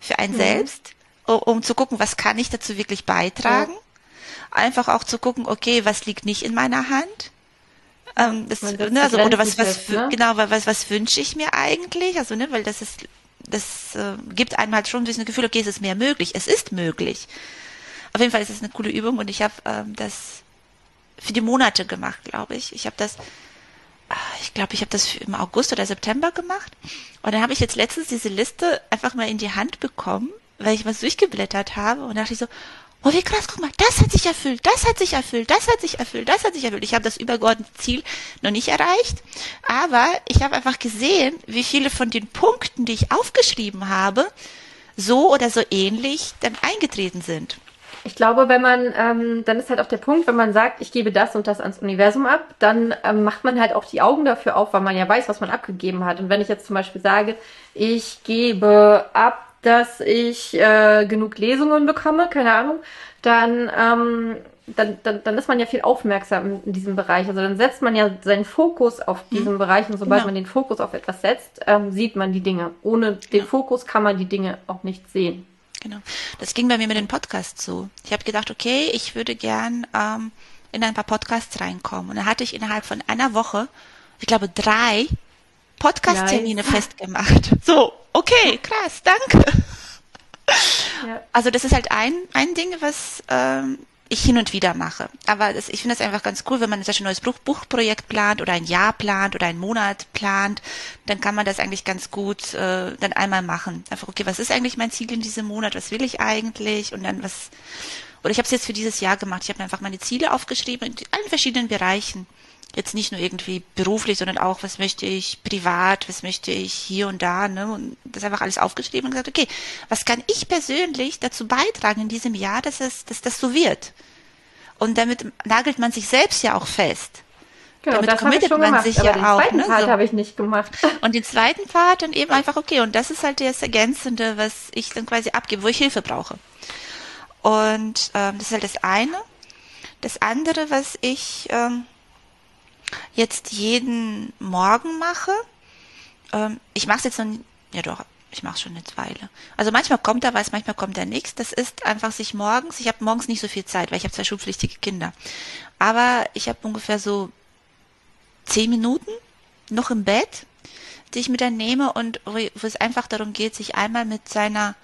für einen mhm. selbst, um, um, zu gucken, was kann ich dazu wirklich beitragen. Ja einfach auch zu gucken, okay, was liegt nicht in meiner Hand? Ähm, das, ne, also, oder was, was, fest, ne? genau, was, was wünsche ich mir eigentlich? Also, ne, weil das ist, das äh, gibt einem halt schon ein bisschen Gefühl, okay, es ist mehr möglich. Es ist möglich. Auf jeden Fall ist es eine coole Übung und ich habe ähm, das für die Monate gemacht, glaube ich. Ich habe das, ah, ich glaube, ich habe das im August oder September gemacht. Und dann habe ich jetzt letztens diese Liste einfach mal in die Hand bekommen, weil ich was durchgeblättert habe und dachte ich so, Oh, wie krass, guck mal, das hat sich erfüllt, das hat sich erfüllt, das hat sich erfüllt, das hat sich erfüllt. Ich habe das übergeordnete Ziel noch nicht erreicht, aber ich habe einfach gesehen, wie viele von den Punkten, die ich aufgeschrieben habe, so oder so ähnlich dann eingetreten sind. Ich glaube, wenn man, ähm, dann ist halt auch der Punkt, wenn man sagt, ich gebe das und das ans Universum ab, dann ähm, macht man halt auch die Augen dafür auf, weil man ja weiß, was man abgegeben hat. Und wenn ich jetzt zum Beispiel sage, ich gebe ab dass ich äh, genug Lesungen bekomme, keine Ahnung, dann, ähm, dann, dann, dann ist man ja viel aufmerksam in diesem Bereich. Also dann setzt man ja seinen Fokus auf mhm. diesen mhm. Bereich und sobald genau. man den Fokus auf etwas setzt, ähm, sieht man die Dinge. Ohne den ja. Fokus kann man die Dinge auch nicht sehen. Genau. Das ging bei mir mit den Podcasts so. Ich habe gedacht, okay, ich würde gern ähm, in ein paar Podcasts reinkommen. Und dann hatte ich innerhalb von einer Woche, ich glaube, drei Podcast-Termine nice. festgemacht. So, okay, krass, danke. Ja. Also das ist halt ein, ein Ding, was ähm, ich hin und wieder mache. Aber das, ich finde das einfach ganz cool, wenn man ein neues Buch, Buchprojekt plant oder ein Jahr plant oder einen Monat plant, dann kann man das eigentlich ganz gut äh, dann einmal machen. Einfach, okay, was ist eigentlich mein Ziel in diesem Monat? Was will ich eigentlich? Und dann was. Oder ich habe es jetzt für dieses Jahr gemacht. Ich habe mir einfach meine Ziele aufgeschrieben in allen verschiedenen Bereichen jetzt nicht nur irgendwie beruflich, sondern auch, was möchte ich privat, was möchte ich hier und da, ne? Und das einfach alles aufgeschrieben und gesagt, okay, was kann ich persönlich dazu beitragen in diesem Jahr, dass es, dass das so wird? Und damit nagelt man sich selbst ja auch fest. Genau, damit das committet man gemacht, sich ja den auch. Den zweiten ne? Part so. habe ich nicht gemacht. Und den zweiten Part dann eben einfach, okay, und das ist halt das Ergänzende, was ich dann quasi abgebe, wo ich Hilfe brauche. Und ähm, das ist halt das eine. Das andere, was ich ähm, jetzt jeden Morgen mache. Ähm, ich mache es jetzt noch, ja doch, ich mache schon eine Weile. Also manchmal kommt da was, manchmal kommt da nichts. Das ist einfach sich morgens, ich habe morgens nicht so viel Zeit, weil ich habe zwei schulpflichtige Kinder. Aber ich habe ungefähr so zehn Minuten noch im Bett, die ich mir dann nehme und wo, wo es einfach darum geht, sich einmal mit seiner,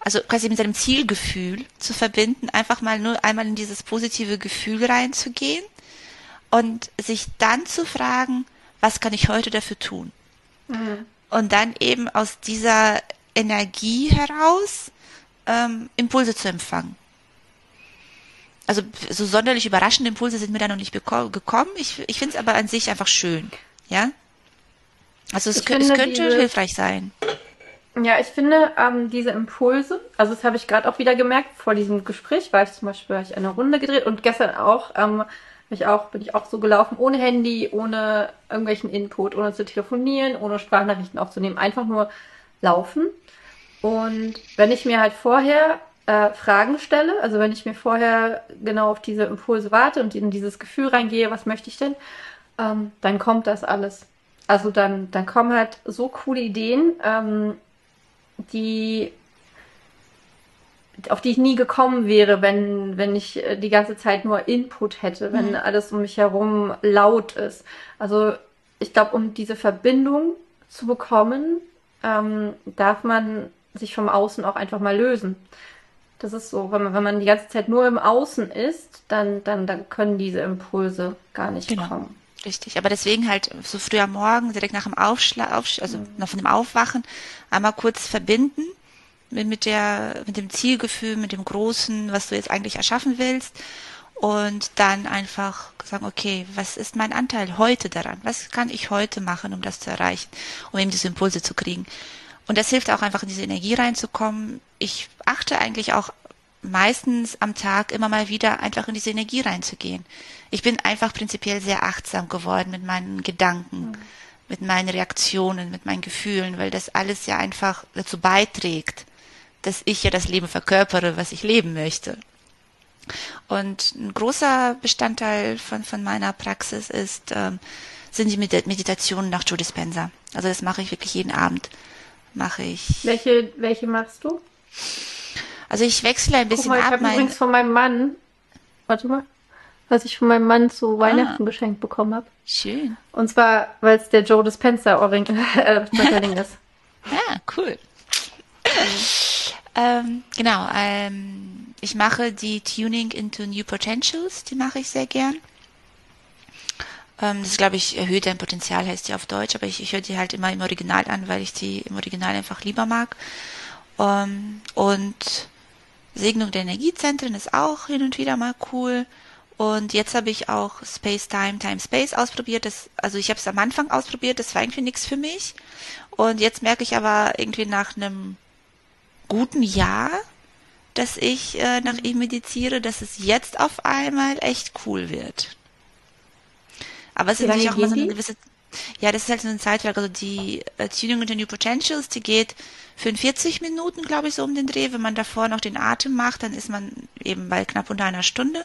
also quasi mit seinem Zielgefühl zu verbinden, einfach mal nur einmal in dieses positive Gefühl reinzugehen und sich dann zu fragen, was kann ich heute dafür tun? Mhm. Und dann eben aus dieser Energie heraus ähm, Impulse zu empfangen. Also so sonderlich überraschende Impulse sind mir da noch nicht gekommen. Ich, ich finde es aber an sich einfach schön. Ja? Also es, es könnte diese, hilfreich sein. Ja, ich finde ähm, diese Impulse, also das habe ich gerade auch wieder gemerkt, vor diesem Gespräch war ich zum Beispiel ich eine Runde gedreht und gestern auch, ähm, ich auch, bin ich auch so gelaufen, ohne Handy, ohne irgendwelchen Input, ohne zu telefonieren, ohne Sprachnachrichten aufzunehmen, einfach nur laufen. Und wenn ich mir halt vorher äh, Fragen stelle, also wenn ich mir vorher genau auf diese Impulse warte und in dieses Gefühl reingehe, was möchte ich denn, ähm, dann kommt das alles. Also dann, dann kommen halt so coole Ideen, ähm, die auf die ich nie gekommen wäre, wenn, wenn ich äh, die ganze Zeit nur Input hätte, wenn mhm. alles um mich herum laut ist. Also ich glaube, um diese Verbindung zu bekommen, ähm, darf man sich vom Außen auch einfach mal lösen. Das ist so, wenn man, wenn man die ganze Zeit nur im Außen ist, dann, dann, dann können diese Impulse gar nicht genau. kommen. Richtig, aber deswegen halt so früh am Morgen, direkt nach dem Aufschlag, Aufsch also mhm. nach dem Aufwachen, einmal kurz verbinden mit, mit der, mit dem Zielgefühl, mit dem Großen, was du jetzt eigentlich erschaffen willst. Und dann einfach sagen, okay, was ist mein Anteil heute daran? Was kann ich heute machen, um das zu erreichen, um eben diese Impulse zu kriegen? Und das hilft auch einfach in diese Energie reinzukommen. Ich achte eigentlich auch meistens am Tag immer mal wieder einfach in diese Energie reinzugehen. Ich bin einfach prinzipiell sehr achtsam geworden mit meinen Gedanken, mhm. mit meinen Reaktionen, mit meinen Gefühlen, weil das alles ja einfach dazu beiträgt, dass ich ja das Leben verkörpere, was ich leben möchte. Und ein großer Bestandteil von, von meiner Praxis ist, ähm, sind die Meditationen nach Joe Dispenza. Also das mache ich wirklich jeden Abend mache ich. Welche, welche machst du? Also ich wechsle ein bisschen Guck mal, ich habe übrigens von meinem Mann, warte mal, was ich von meinem Mann zu Weihnachten ah, geschenkt bekommen habe. Schön. Und zwar, weil es der Joe Dispenza Ohrring äh, ist. Ah, cool. Ähm, genau, ähm, ich mache die Tuning into New Potentials, die mache ich sehr gern. Ähm, das glaube ich, erhöht dein Potenzial, heißt die auf Deutsch, aber ich, ich höre die halt immer im Original an, weil ich die im Original einfach lieber mag. Ähm, und Segnung der Energiezentren ist auch hin und wieder mal cool. Und jetzt habe ich auch Space Time, Time Space ausprobiert. Das, also ich habe es am Anfang ausprobiert, das war irgendwie nichts für mich. Und jetzt merke ich aber irgendwie nach einem guten Jahr, dass ich äh, nach ihm meditiere, dass es jetzt auf einmal echt cool wird. Aber es ist natürlich auch immer so eine gewisse, ja, das ist halt so ein Zeitwerk, also die Tuning the New Potentials, die geht 45 Minuten, glaube ich, so um den Dreh. Wenn man davor noch den Atem macht, dann ist man eben bei knapp unter einer Stunde.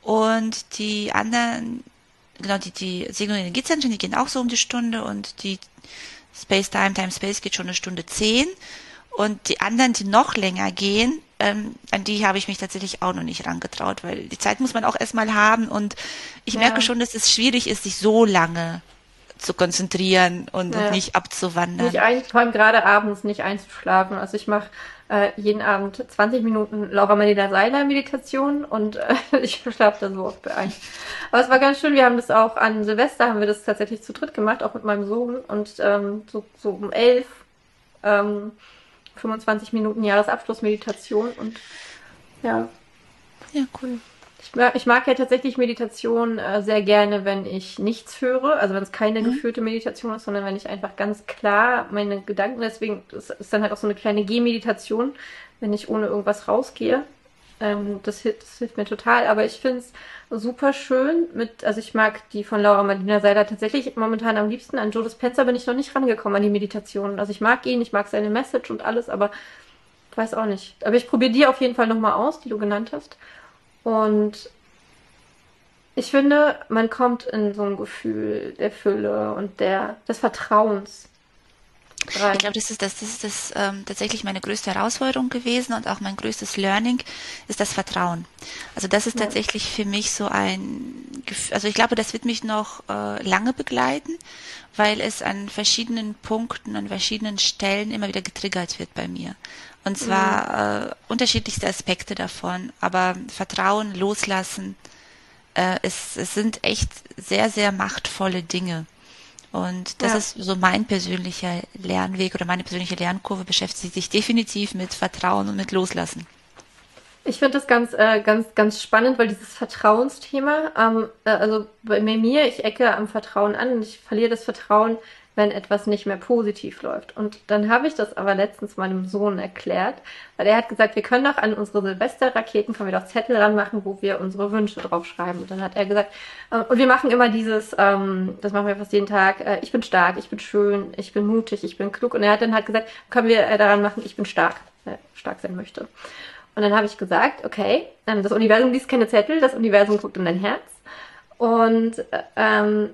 Und die anderen, genau, die, die Segnung Energiezentren, die gehen auch so um die Stunde und die Space Time, Time Space geht schon eine Stunde zehn. Und die anderen, die noch länger gehen, ähm, an die habe ich mich tatsächlich auch noch nicht rangetraut, weil die Zeit muss man auch erstmal haben und ich ja. merke schon, dass es schwierig ist, sich so lange zu konzentrieren und, ja. und nicht abzuwandern. Vor allem gerade abends nicht einzuschlafen. Also ich mache äh, jeden Abend 20 Minuten Laura Manila Seiler Meditation und äh, ich schlafe da so oft bei ein. Aber es war ganz schön, wir haben das auch an Silvester, haben wir das tatsächlich zu dritt gemacht, auch mit meinem Sohn und ähm, so, so um elf ähm, 25 Minuten Jahresabschlussmeditation und ja. Ja, cool. Ich mag, ich mag ja tatsächlich Meditation äh, sehr gerne, wenn ich nichts höre, also wenn es keine mhm. geführte Meditation ist, sondern wenn ich einfach ganz klar meine Gedanken, deswegen ist, ist dann halt auch so eine kleine Gehmeditation, wenn ich ohne irgendwas rausgehe. Ähm, das, das, hilft mir total, aber ich finde es super schön mit, also ich mag die von Laura Marlina Seiler tatsächlich momentan am liebsten. An Joe Dispenza bin ich noch nicht rangekommen an die Meditation. Also ich mag ihn, ich mag seine Message und alles, aber weiß auch nicht. Aber ich probiere die auf jeden Fall nochmal aus, die du genannt hast. Und ich finde, man kommt in so ein Gefühl der Fülle und der, des Vertrauens. Drei. Ich glaube, das ist das, das ist das ähm, tatsächlich meine größte Herausforderung gewesen und auch mein größtes Learning ist das Vertrauen. Also das ist ja. tatsächlich für mich so ein, also ich glaube, das wird mich noch äh, lange begleiten, weil es an verschiedenen Punkten, an verschiedenen Stellen immer wieder getriggert wird bei mir. Und zwar mhm. äh, unterschiedlichste Aspekte davon, aber Vertrauen, Loslassen, äh, es, es sind echt sehr, sehr machtvolle Dinge. Und das ja. ist so mein persönlicher Lernweg oder meine persönliche Lernkurve beschäftigt sich definitiv mit Vertrauen und mit Loslassen. Ich finde das ganz, äh, ganz, ganz spannend, weil dieses Vertrauensthema, ähm, äh, also bei mir, ich ecke am Vertrauen an und ich verliere das Vertrauen wenn etwas nicht mehr positiv läuft. Und dann habe ich das aber letztens meinem Sohn erklärt, weil er hat gesagt, wir können doch an unsere Silvesterraketen, können wir doch Zettel ranmachen, wo wir unsere Wünsche draufschreiben. Und dann hat er gesagt, äh, und wir machen immer dieses, ähm, das machen wir fast jeden Tag, äh, ich bin stark, ich bin schön, ich bin mutig, ich bin klug. Und er hat dann halt gesagt, können wir äh, daran machen, ich bin stark, äh, stark sein möchte. Und dann habe ich gesagt, okay, ähm, das Universum liest keine Zettel, das Universum guckt in dein Herz. Und äh, ähm,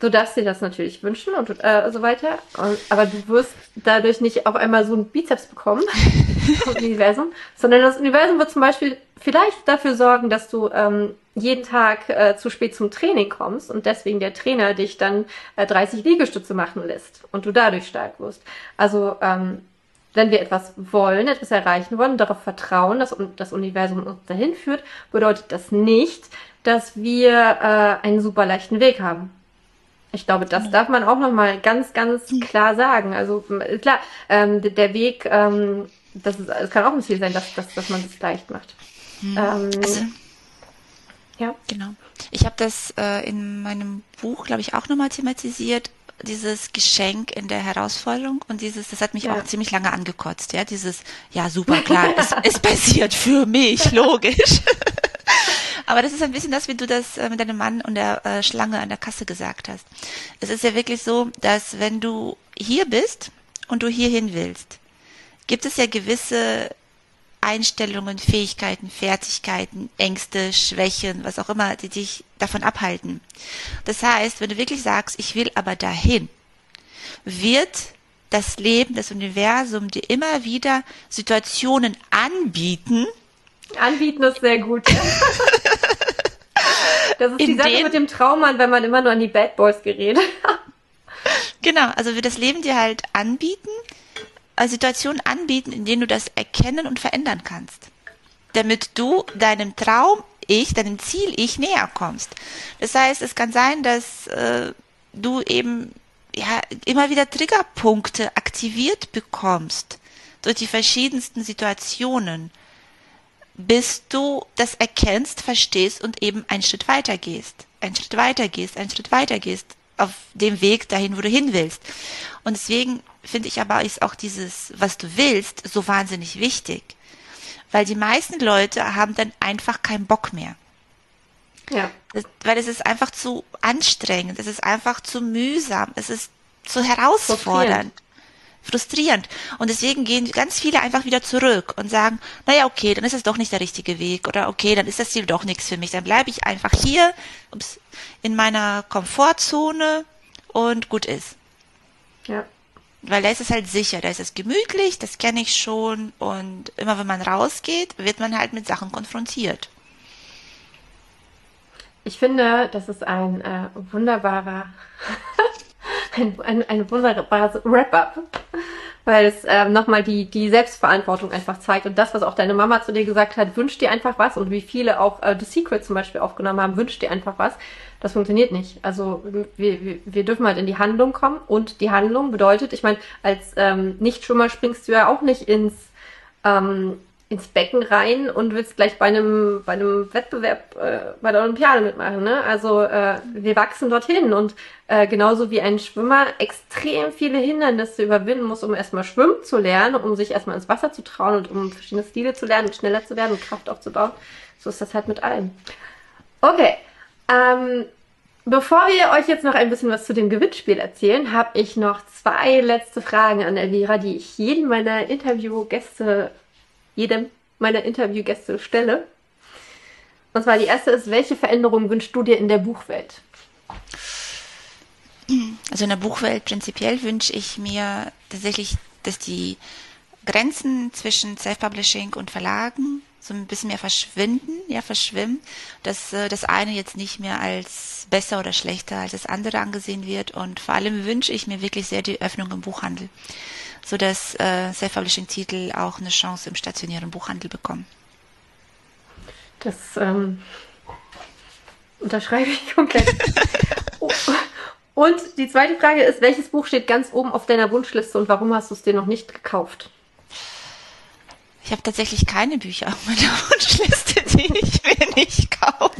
du darfst dir das natürlich wünschen und äh, so weiter. Und, aber du wirst dadurch nicht auf einmal so einen Bizeps bekommen vom Universum, sondern das Universum wird zum Beispiel vielleicht dafür sorgen, dass du ähm, jeden Tag äh, zu spät zum Training kommst und deswegen der Trainer dich dann äh, 30 Liegestütze machen lässt und du dadurch stark wirst. Also ähm, wenn wir etwas wollen, etwas erreichen wollen, darauf vertrauen, dass das Universum uns dahin führt, bedeutet das nicht, dass wir äh, einen super leichten Weg haben. Ich glaube, das darf man auch nochmal ganz, ganz hm. klar sagen. Also klar, ähm, der Weg, ähm, das, ist, das kann auch ein Ziel sein, dass, dass, dass man es das leicht macht. Hm. Ähm, also, ja. Genau. Ich habe das äh, in meinem Buch, glaube ich, auch nochmal thematisiert dieses Geschenk in der Herausforderung und dieses, das hat mich ja. auch ziemlich lange angekotzt, ja, dieses, ja, super klar, es, es passiert für mich, logisch. Aber das ist ein bisschen das, wie du das äh, mit deinem Mann und der äh, Schlange an der Kasse gesagt hast. Es ist ja wirklich so, dass wenn du hier bist und du hierhin willst, gibt es ja gewisse Einstellungen, Fähigkeiten, Fertigkeiten, Ängste, Schwächen, was auch immer, die dich davon abhalten. Das heißt, wenn du wirklich sagst, ich will aber dahin, wird das Leben, das Universum dir immer wieder Situationen anbieten, Anbieten ist sehr gut. das ist In die Sache mit dem Traummann, wenn man immer nur an die Bad Boys gerät. genau, also wir das Leben dir halt anbieten, äh, Situationen anbieten, in denen du das erkennen und verändern kannst. Damit du deinem Traum ich, deinem Ziel ich näher kommst. Das heißt, es kann sein, dass äh, du eben ja immer wieder Triggerpunkte aktiviert bekommst durch die verschiedensten Situationen bis du das erkennst, verstehst und eben einen Schritt weiter gehst. Einen Schritt weiter gehst, einen Schritt weiter gehst auf dem Weg dahin, wo du hin willst. Und deswegen finde ich aber ist auch dieses, was du willst, so wahnsinnig wichtig. Weil die meisten Leute haben dann einfach keinen Bock mehr. Ja. Das, weil es ist einfach zu anstrengend, es ist einfach zu mühsam, es ist zu herausfordernd frustrierend. Und deswegen gehen ganz viele einfach wieder zurück und sagen, naja, okay, dann ist es doch nicht der richtige Weg oder okay, dann ist das Ziel doch nichts für mich. Dann bleibe ich einfach hier ups, in meiner Komfortzone und gut ist. Ja. Weil da ist es halt sicher, da ist es gemütlich, das kenne ich schon und immer wenn man rausgeht, wird man halt mit Sachen konfrontiert. Ich finde, das ist ein äh, wunderbarer ein, ein, ein wunderbares Wrap-up, weil es ähm, nochmal die, die Selbstverantwortung einfach zeigt. Und das, was auch deine Mama zu dir gesagt hat, wünsch dir einfach was. Und wie viele auch äh, The Secret zum Beispiel aufgenommen haben, wünsch dir einfach was, das funktioniert nicht. Also wir, wir, wir dürfen halt in die Handlung kommen. Und die Handlung bedeutet, ich meine, als ähm, Nichtschwimmer springst du ja auch nicht ins ähm, ins Becken rein und willst gleich bei einem, bei einem Wettbewerb äh, bei der Olympiade mitmachen. Ne? Also äh, wir wachsen dorthin und äh, genauso wie ein Schwimmer extrem viele Hindernisse überwinden muss, um erstmal schwimmen zu lernen, um sich erstmal ins Wasser zu trauen und um verschiedene Stile zu lernen, schneller zu werden und Kraft aufzubauen. So ist das halt mit allem. Okay. Ähm, Bevor wir euch jetzt noch ein bisschen was zu dem Gewinnspiel erzählen, habe ich noch zwei letzte Fragen an Elvira, die ich jedem meiner Interviewgäste jedem meiner Interviewgäste stelle. Und zwar die erste ist, welche Veränderung wünschst du dir in der Buchwelt? Also in der Buchwelt prinzipiell wünsche ich mir tatsächlich, dass die Grenzen zwischen Self-Publishing und Verlagen so ein bisschen mehr verschwinden, ja, verschwimmen, dass äh, das eine jetzt nicht mehr als besser oder schlechter als das andere angesehen wird. Und vor allem wünsche ich mir wirklich sehr die Öffnung im Buchhandel, so dass äh, Self-Publishing-Titel auch eine Chance im stationären Buchhandel bekommen. Das ähm, unterschreibe ich komplett. und die zweite Frage ist, welches Buch steht ganz oben auf deiner Wunschliste und warum hast du es dir noch nicht gekauft? Ich habe tatsächlich keine Bücher auf meiner Wunschliste, die ich mir nicht kaufe.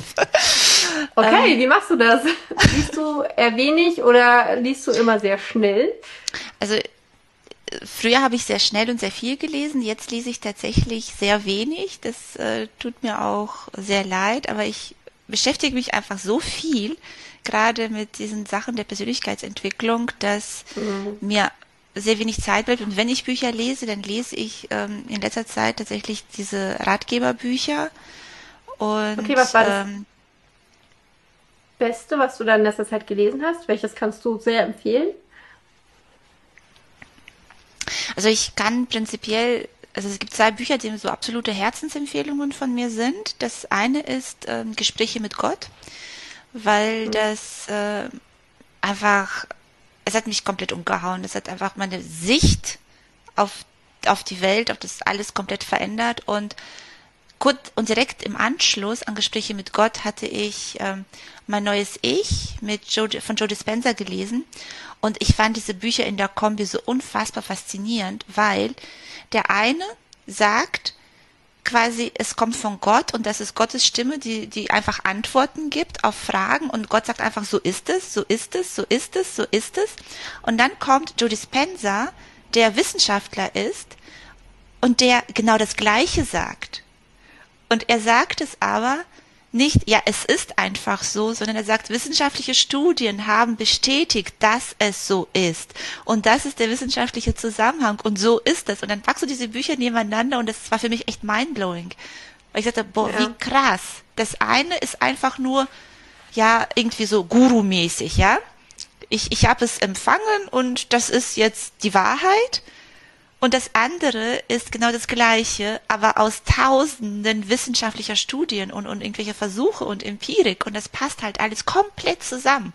Okay, ähm, wie machst du das? Liest du eher wenig oder liest du immer sehr schnell? Also früher habe ich sehr schnell und sehr viel gelesen, jetzt lese ich tatsächlich sehr wenig. Das äh, tut mir auch sehr leid, aber ich beschäftige mich einfach so viel, gerade mit diesen Sachen der Persönlichkeitsentwicklung, dass mhm. mir sehr wenig Zeit bleibt. Und wenn ich Bücher lese, dann lese ich ähm, in letzter Zeit tatsächlich diese Ratgeberbücher. Und, okay, was war das ähm, Beste, was du dann in letzter Zeit gelesen hast? Welches kannst du sehr empfehlen? Also ich kann prinzipiell, also es gibt zwei Bücher, die so absolute Herzensempfehlungen von mir sind. Das eine ist ähm, Gespräche mit Gott, weil mhm. das äh, einfach es hat mich komplett umgehauen. Es hat einfach meine Sicht auf, auf die Welt, auf das alles komplett verändert und kurz und direkt im Anschluss an Gespräche mit Gott hatte ich ähm, mein neues Ich mit Joe, von Joe Dispenza gelesen und ich fand diese Bücher in der Kombi so unfassbar faszinierend, weil der eine sagt, quasi, es kommt von Gott und das ist Gottes Stimme, die, die einfach Antworten gibt auf Fragen und Gott sagt einfach, so ist es, so ist es, so ist es, so ist es. Und dann kommt Joe Dispenza, der Wissenschaftler ist und der genau das Gleiche sagt. Und er sagt es aber nicht, ja, es ist einfach so, sondern er sagt, wissenschaftliche Studien haben bestätigt, dass es so ist. Und das ist der wissenschaftliche Zusammenhang. Und so ist es. Und dann packst du diese Bücher nebeneinander und das war für mich echt mindblowing. Weil ich sagte, boah, ja. wie krass. Das eine ist einfach nur, ja, irgendwie so Guru-mäßig, ja. Ich, ich habe es empfangen und das ist jetzt die Wahrheit. Und das andere ist genau das Gleiche, aber aus tausenden wissenschaftlicher Studien und, und irgendwelche Versuche und Empirik. Und das passt halt alles komplett zusammen.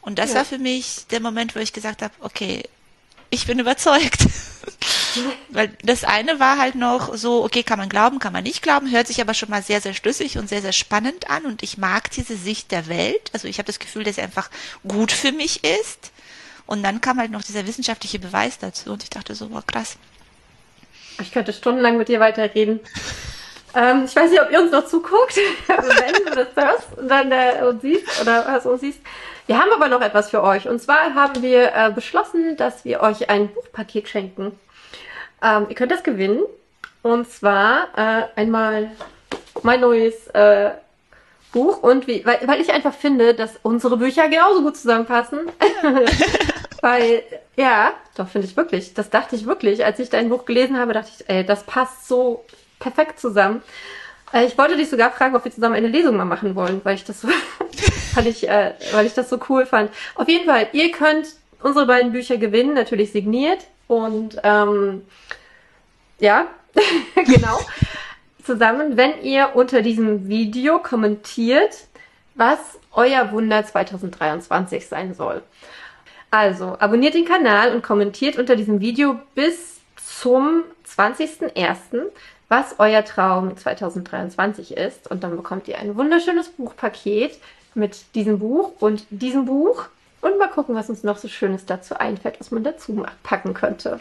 Und das ja. war für mich der Moment, wo ich gesagt habe, okay, ich bin überzeugt. Weil das eine war halt noch so, okay, kann man glauben, kann man nicht glauben, hört sich aber schon mal sehr, sehr schlüssig und sehr, sehr spannend an. Und ich mag diese Sicht der Welt. Also ich habe das Gefühl, dass sie einfach gut für mich ist. Und dann kam halt noch dieser wissenschaftliche Beweis dazu und ich dachte so, boah, krass. Ich könnte stundenlang mit dir weiterreden. Ähm, ich weiß nicht, ob ihr uns noch zuguckt, wenn du das hörst und dann äh, und siehst oder was uns siehst. Wir haben aber noch etwas für euch. Und zwar haben wir äh, beschlossen, dass wir euch ein Buchpaket schenken. Ähm, ihr könnt das gewinnen. Und zwar äh, einmal mein neues äh, Buch und wie, weil, weil ich einfach finde, dass unsere Bücher genauso gut zusammenpassen. weil, ja, doch finde ich wirklich. Das dachte ich wirklich. Als ich dein Buch gelesen habe, dachte ich, ey, das passt so perfekt zusammen. Äh, ich wollte dich sogar fragen, ob wir zusammen eine Lesung mal machen wollen, weil ich das so, weil ich, äh, weil ich das so cool fand. Auf jeden Fall, ihr könnt unsere beiden Bücher gewinnen, natürlich signiert und ähm, ja, genau zusammen, wenn ihr unter diesem Video kommentiert, was euer Wunder 2023 sein soll. Also, abonniert den Kanal und kommentiert unter diesem Video bis zum 20.01., was euer Traum 2023 ist. Und dann bekommt ihr ein wunderschönes Buchpaket mit diesem Buch und diesem Buch. Und mal gucken, was uns noch so Schönes dazu einfällt, was man dazu packen könnte.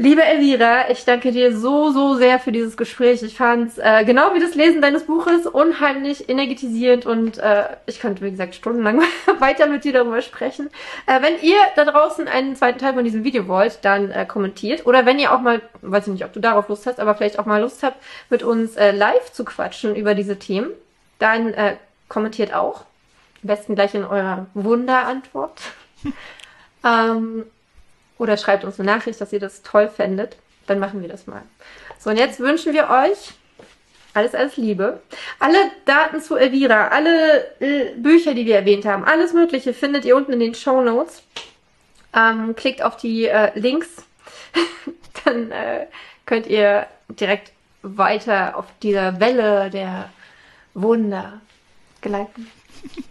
Liebe Elvira, ich danke dir so, so sehr für dieses Gespräch. Ich fand es äh, genau wie das Lesen deines Buches unheimlich energetisierend und äh, ich könnte, wie gesagt, stundenlang weiter mit dir darüber sprechen. Äh, wenn ihr da draußen einen zweiten Teil von diesem Video wollt, dann äh, kommentiert. Oder wenn ihr auch mal, weiß ich nicht, ob du darauf Lust hast, aber vielleicht auch mal Lust habt, mit uns äh, live zu quatschen über diese Themen, dann äh, kommentiert auch. Am besten gleich in eurer Wunderantwort. ähm, oder schreibt uns eine Nachricht, dass ihr das toll fändet. Dann machen wir das mal. So, und jetzt wünschen wir euch Alles, alles Liebe. Alle Daten zu Elvira, alle äh, Bücher, die wir erwähnt haben, alles Mögliche findet ihr unten in den Show Notes. Ähm, klickt auf die äh, Links, dann äh, könnt ihr direkt weiter auf dieser Welle der Wunder gleiten.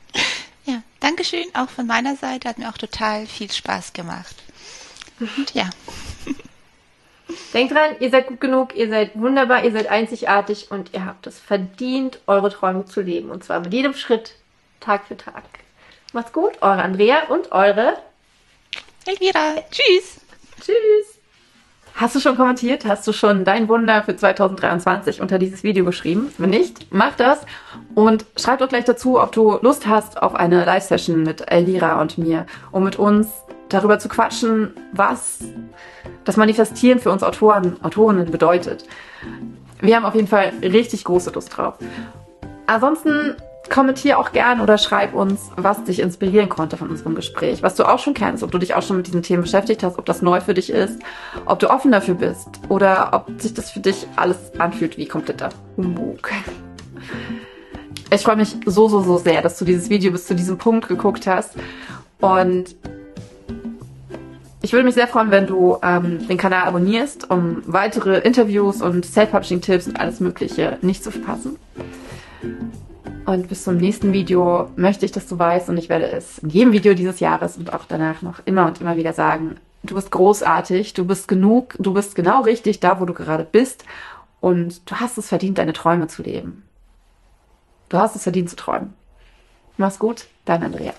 Ja, Dankeschön auch von meiner Seite. Hat mir auch total viel Spaß gemacht. Und ja. Denkt dran, ihr seid gut genug, ihr seid wunderbar, ihr seid einzigartig und ihr habt es verdient, eure Träume zu leben. Und zwar mit jedem Schritt, Tag für Tag. Macht's gut, eure Andrea und eure Elvira. Tschüss. Tschüss. Hast du schon kommentiert? Hast du schon dein Wunder für 2023 unter dieses Video geschrieben? Wenn nicht, mach das und schreib doch gleich dazu, ob du Lust hast auf eine Live-Session mit Elvira und mir, um mit uns darüber zu quatschen, was das Manifestieren für uns Autoren, Autorinnen bedeutet. Wir haben auf jeden Fall richtig große Lust drauf. Ansonsten kommentier auch gern oder schreib uns, was dich inspirieren konnte von unserem Gespräch, was du auch schon kennst, ob du dich auch schon mit diesen Themen beschäftigt hast, ob das neu für dich ist, ob du offen dafür bist oder ob sich das für dich alles anfühlt wie kompletter Humbug. Ich freue mich so, so, so sehr, dass du dieses Video bis zu diesem Punkt geguckt hast und ich würde mich sehr freuen, wenn du ähm, den Kanal abonnierst, um weitere Interviews und Self-Publishing-Tipps und alles Mögliche nicht zu verpassen. Und bis zum nächsten Video möchte ich, dass du weißt, und ich werde es in jedem Video dieses Jahres und auch danach noch immer und immer wieder sagen, du bist großartig, du bist genug, du bist genau richtig da, wo du gerade bist und du hast es verdient, deine Träume zu leben. Du hast es verdient zu träumen. Mach's gut, dein Andrea.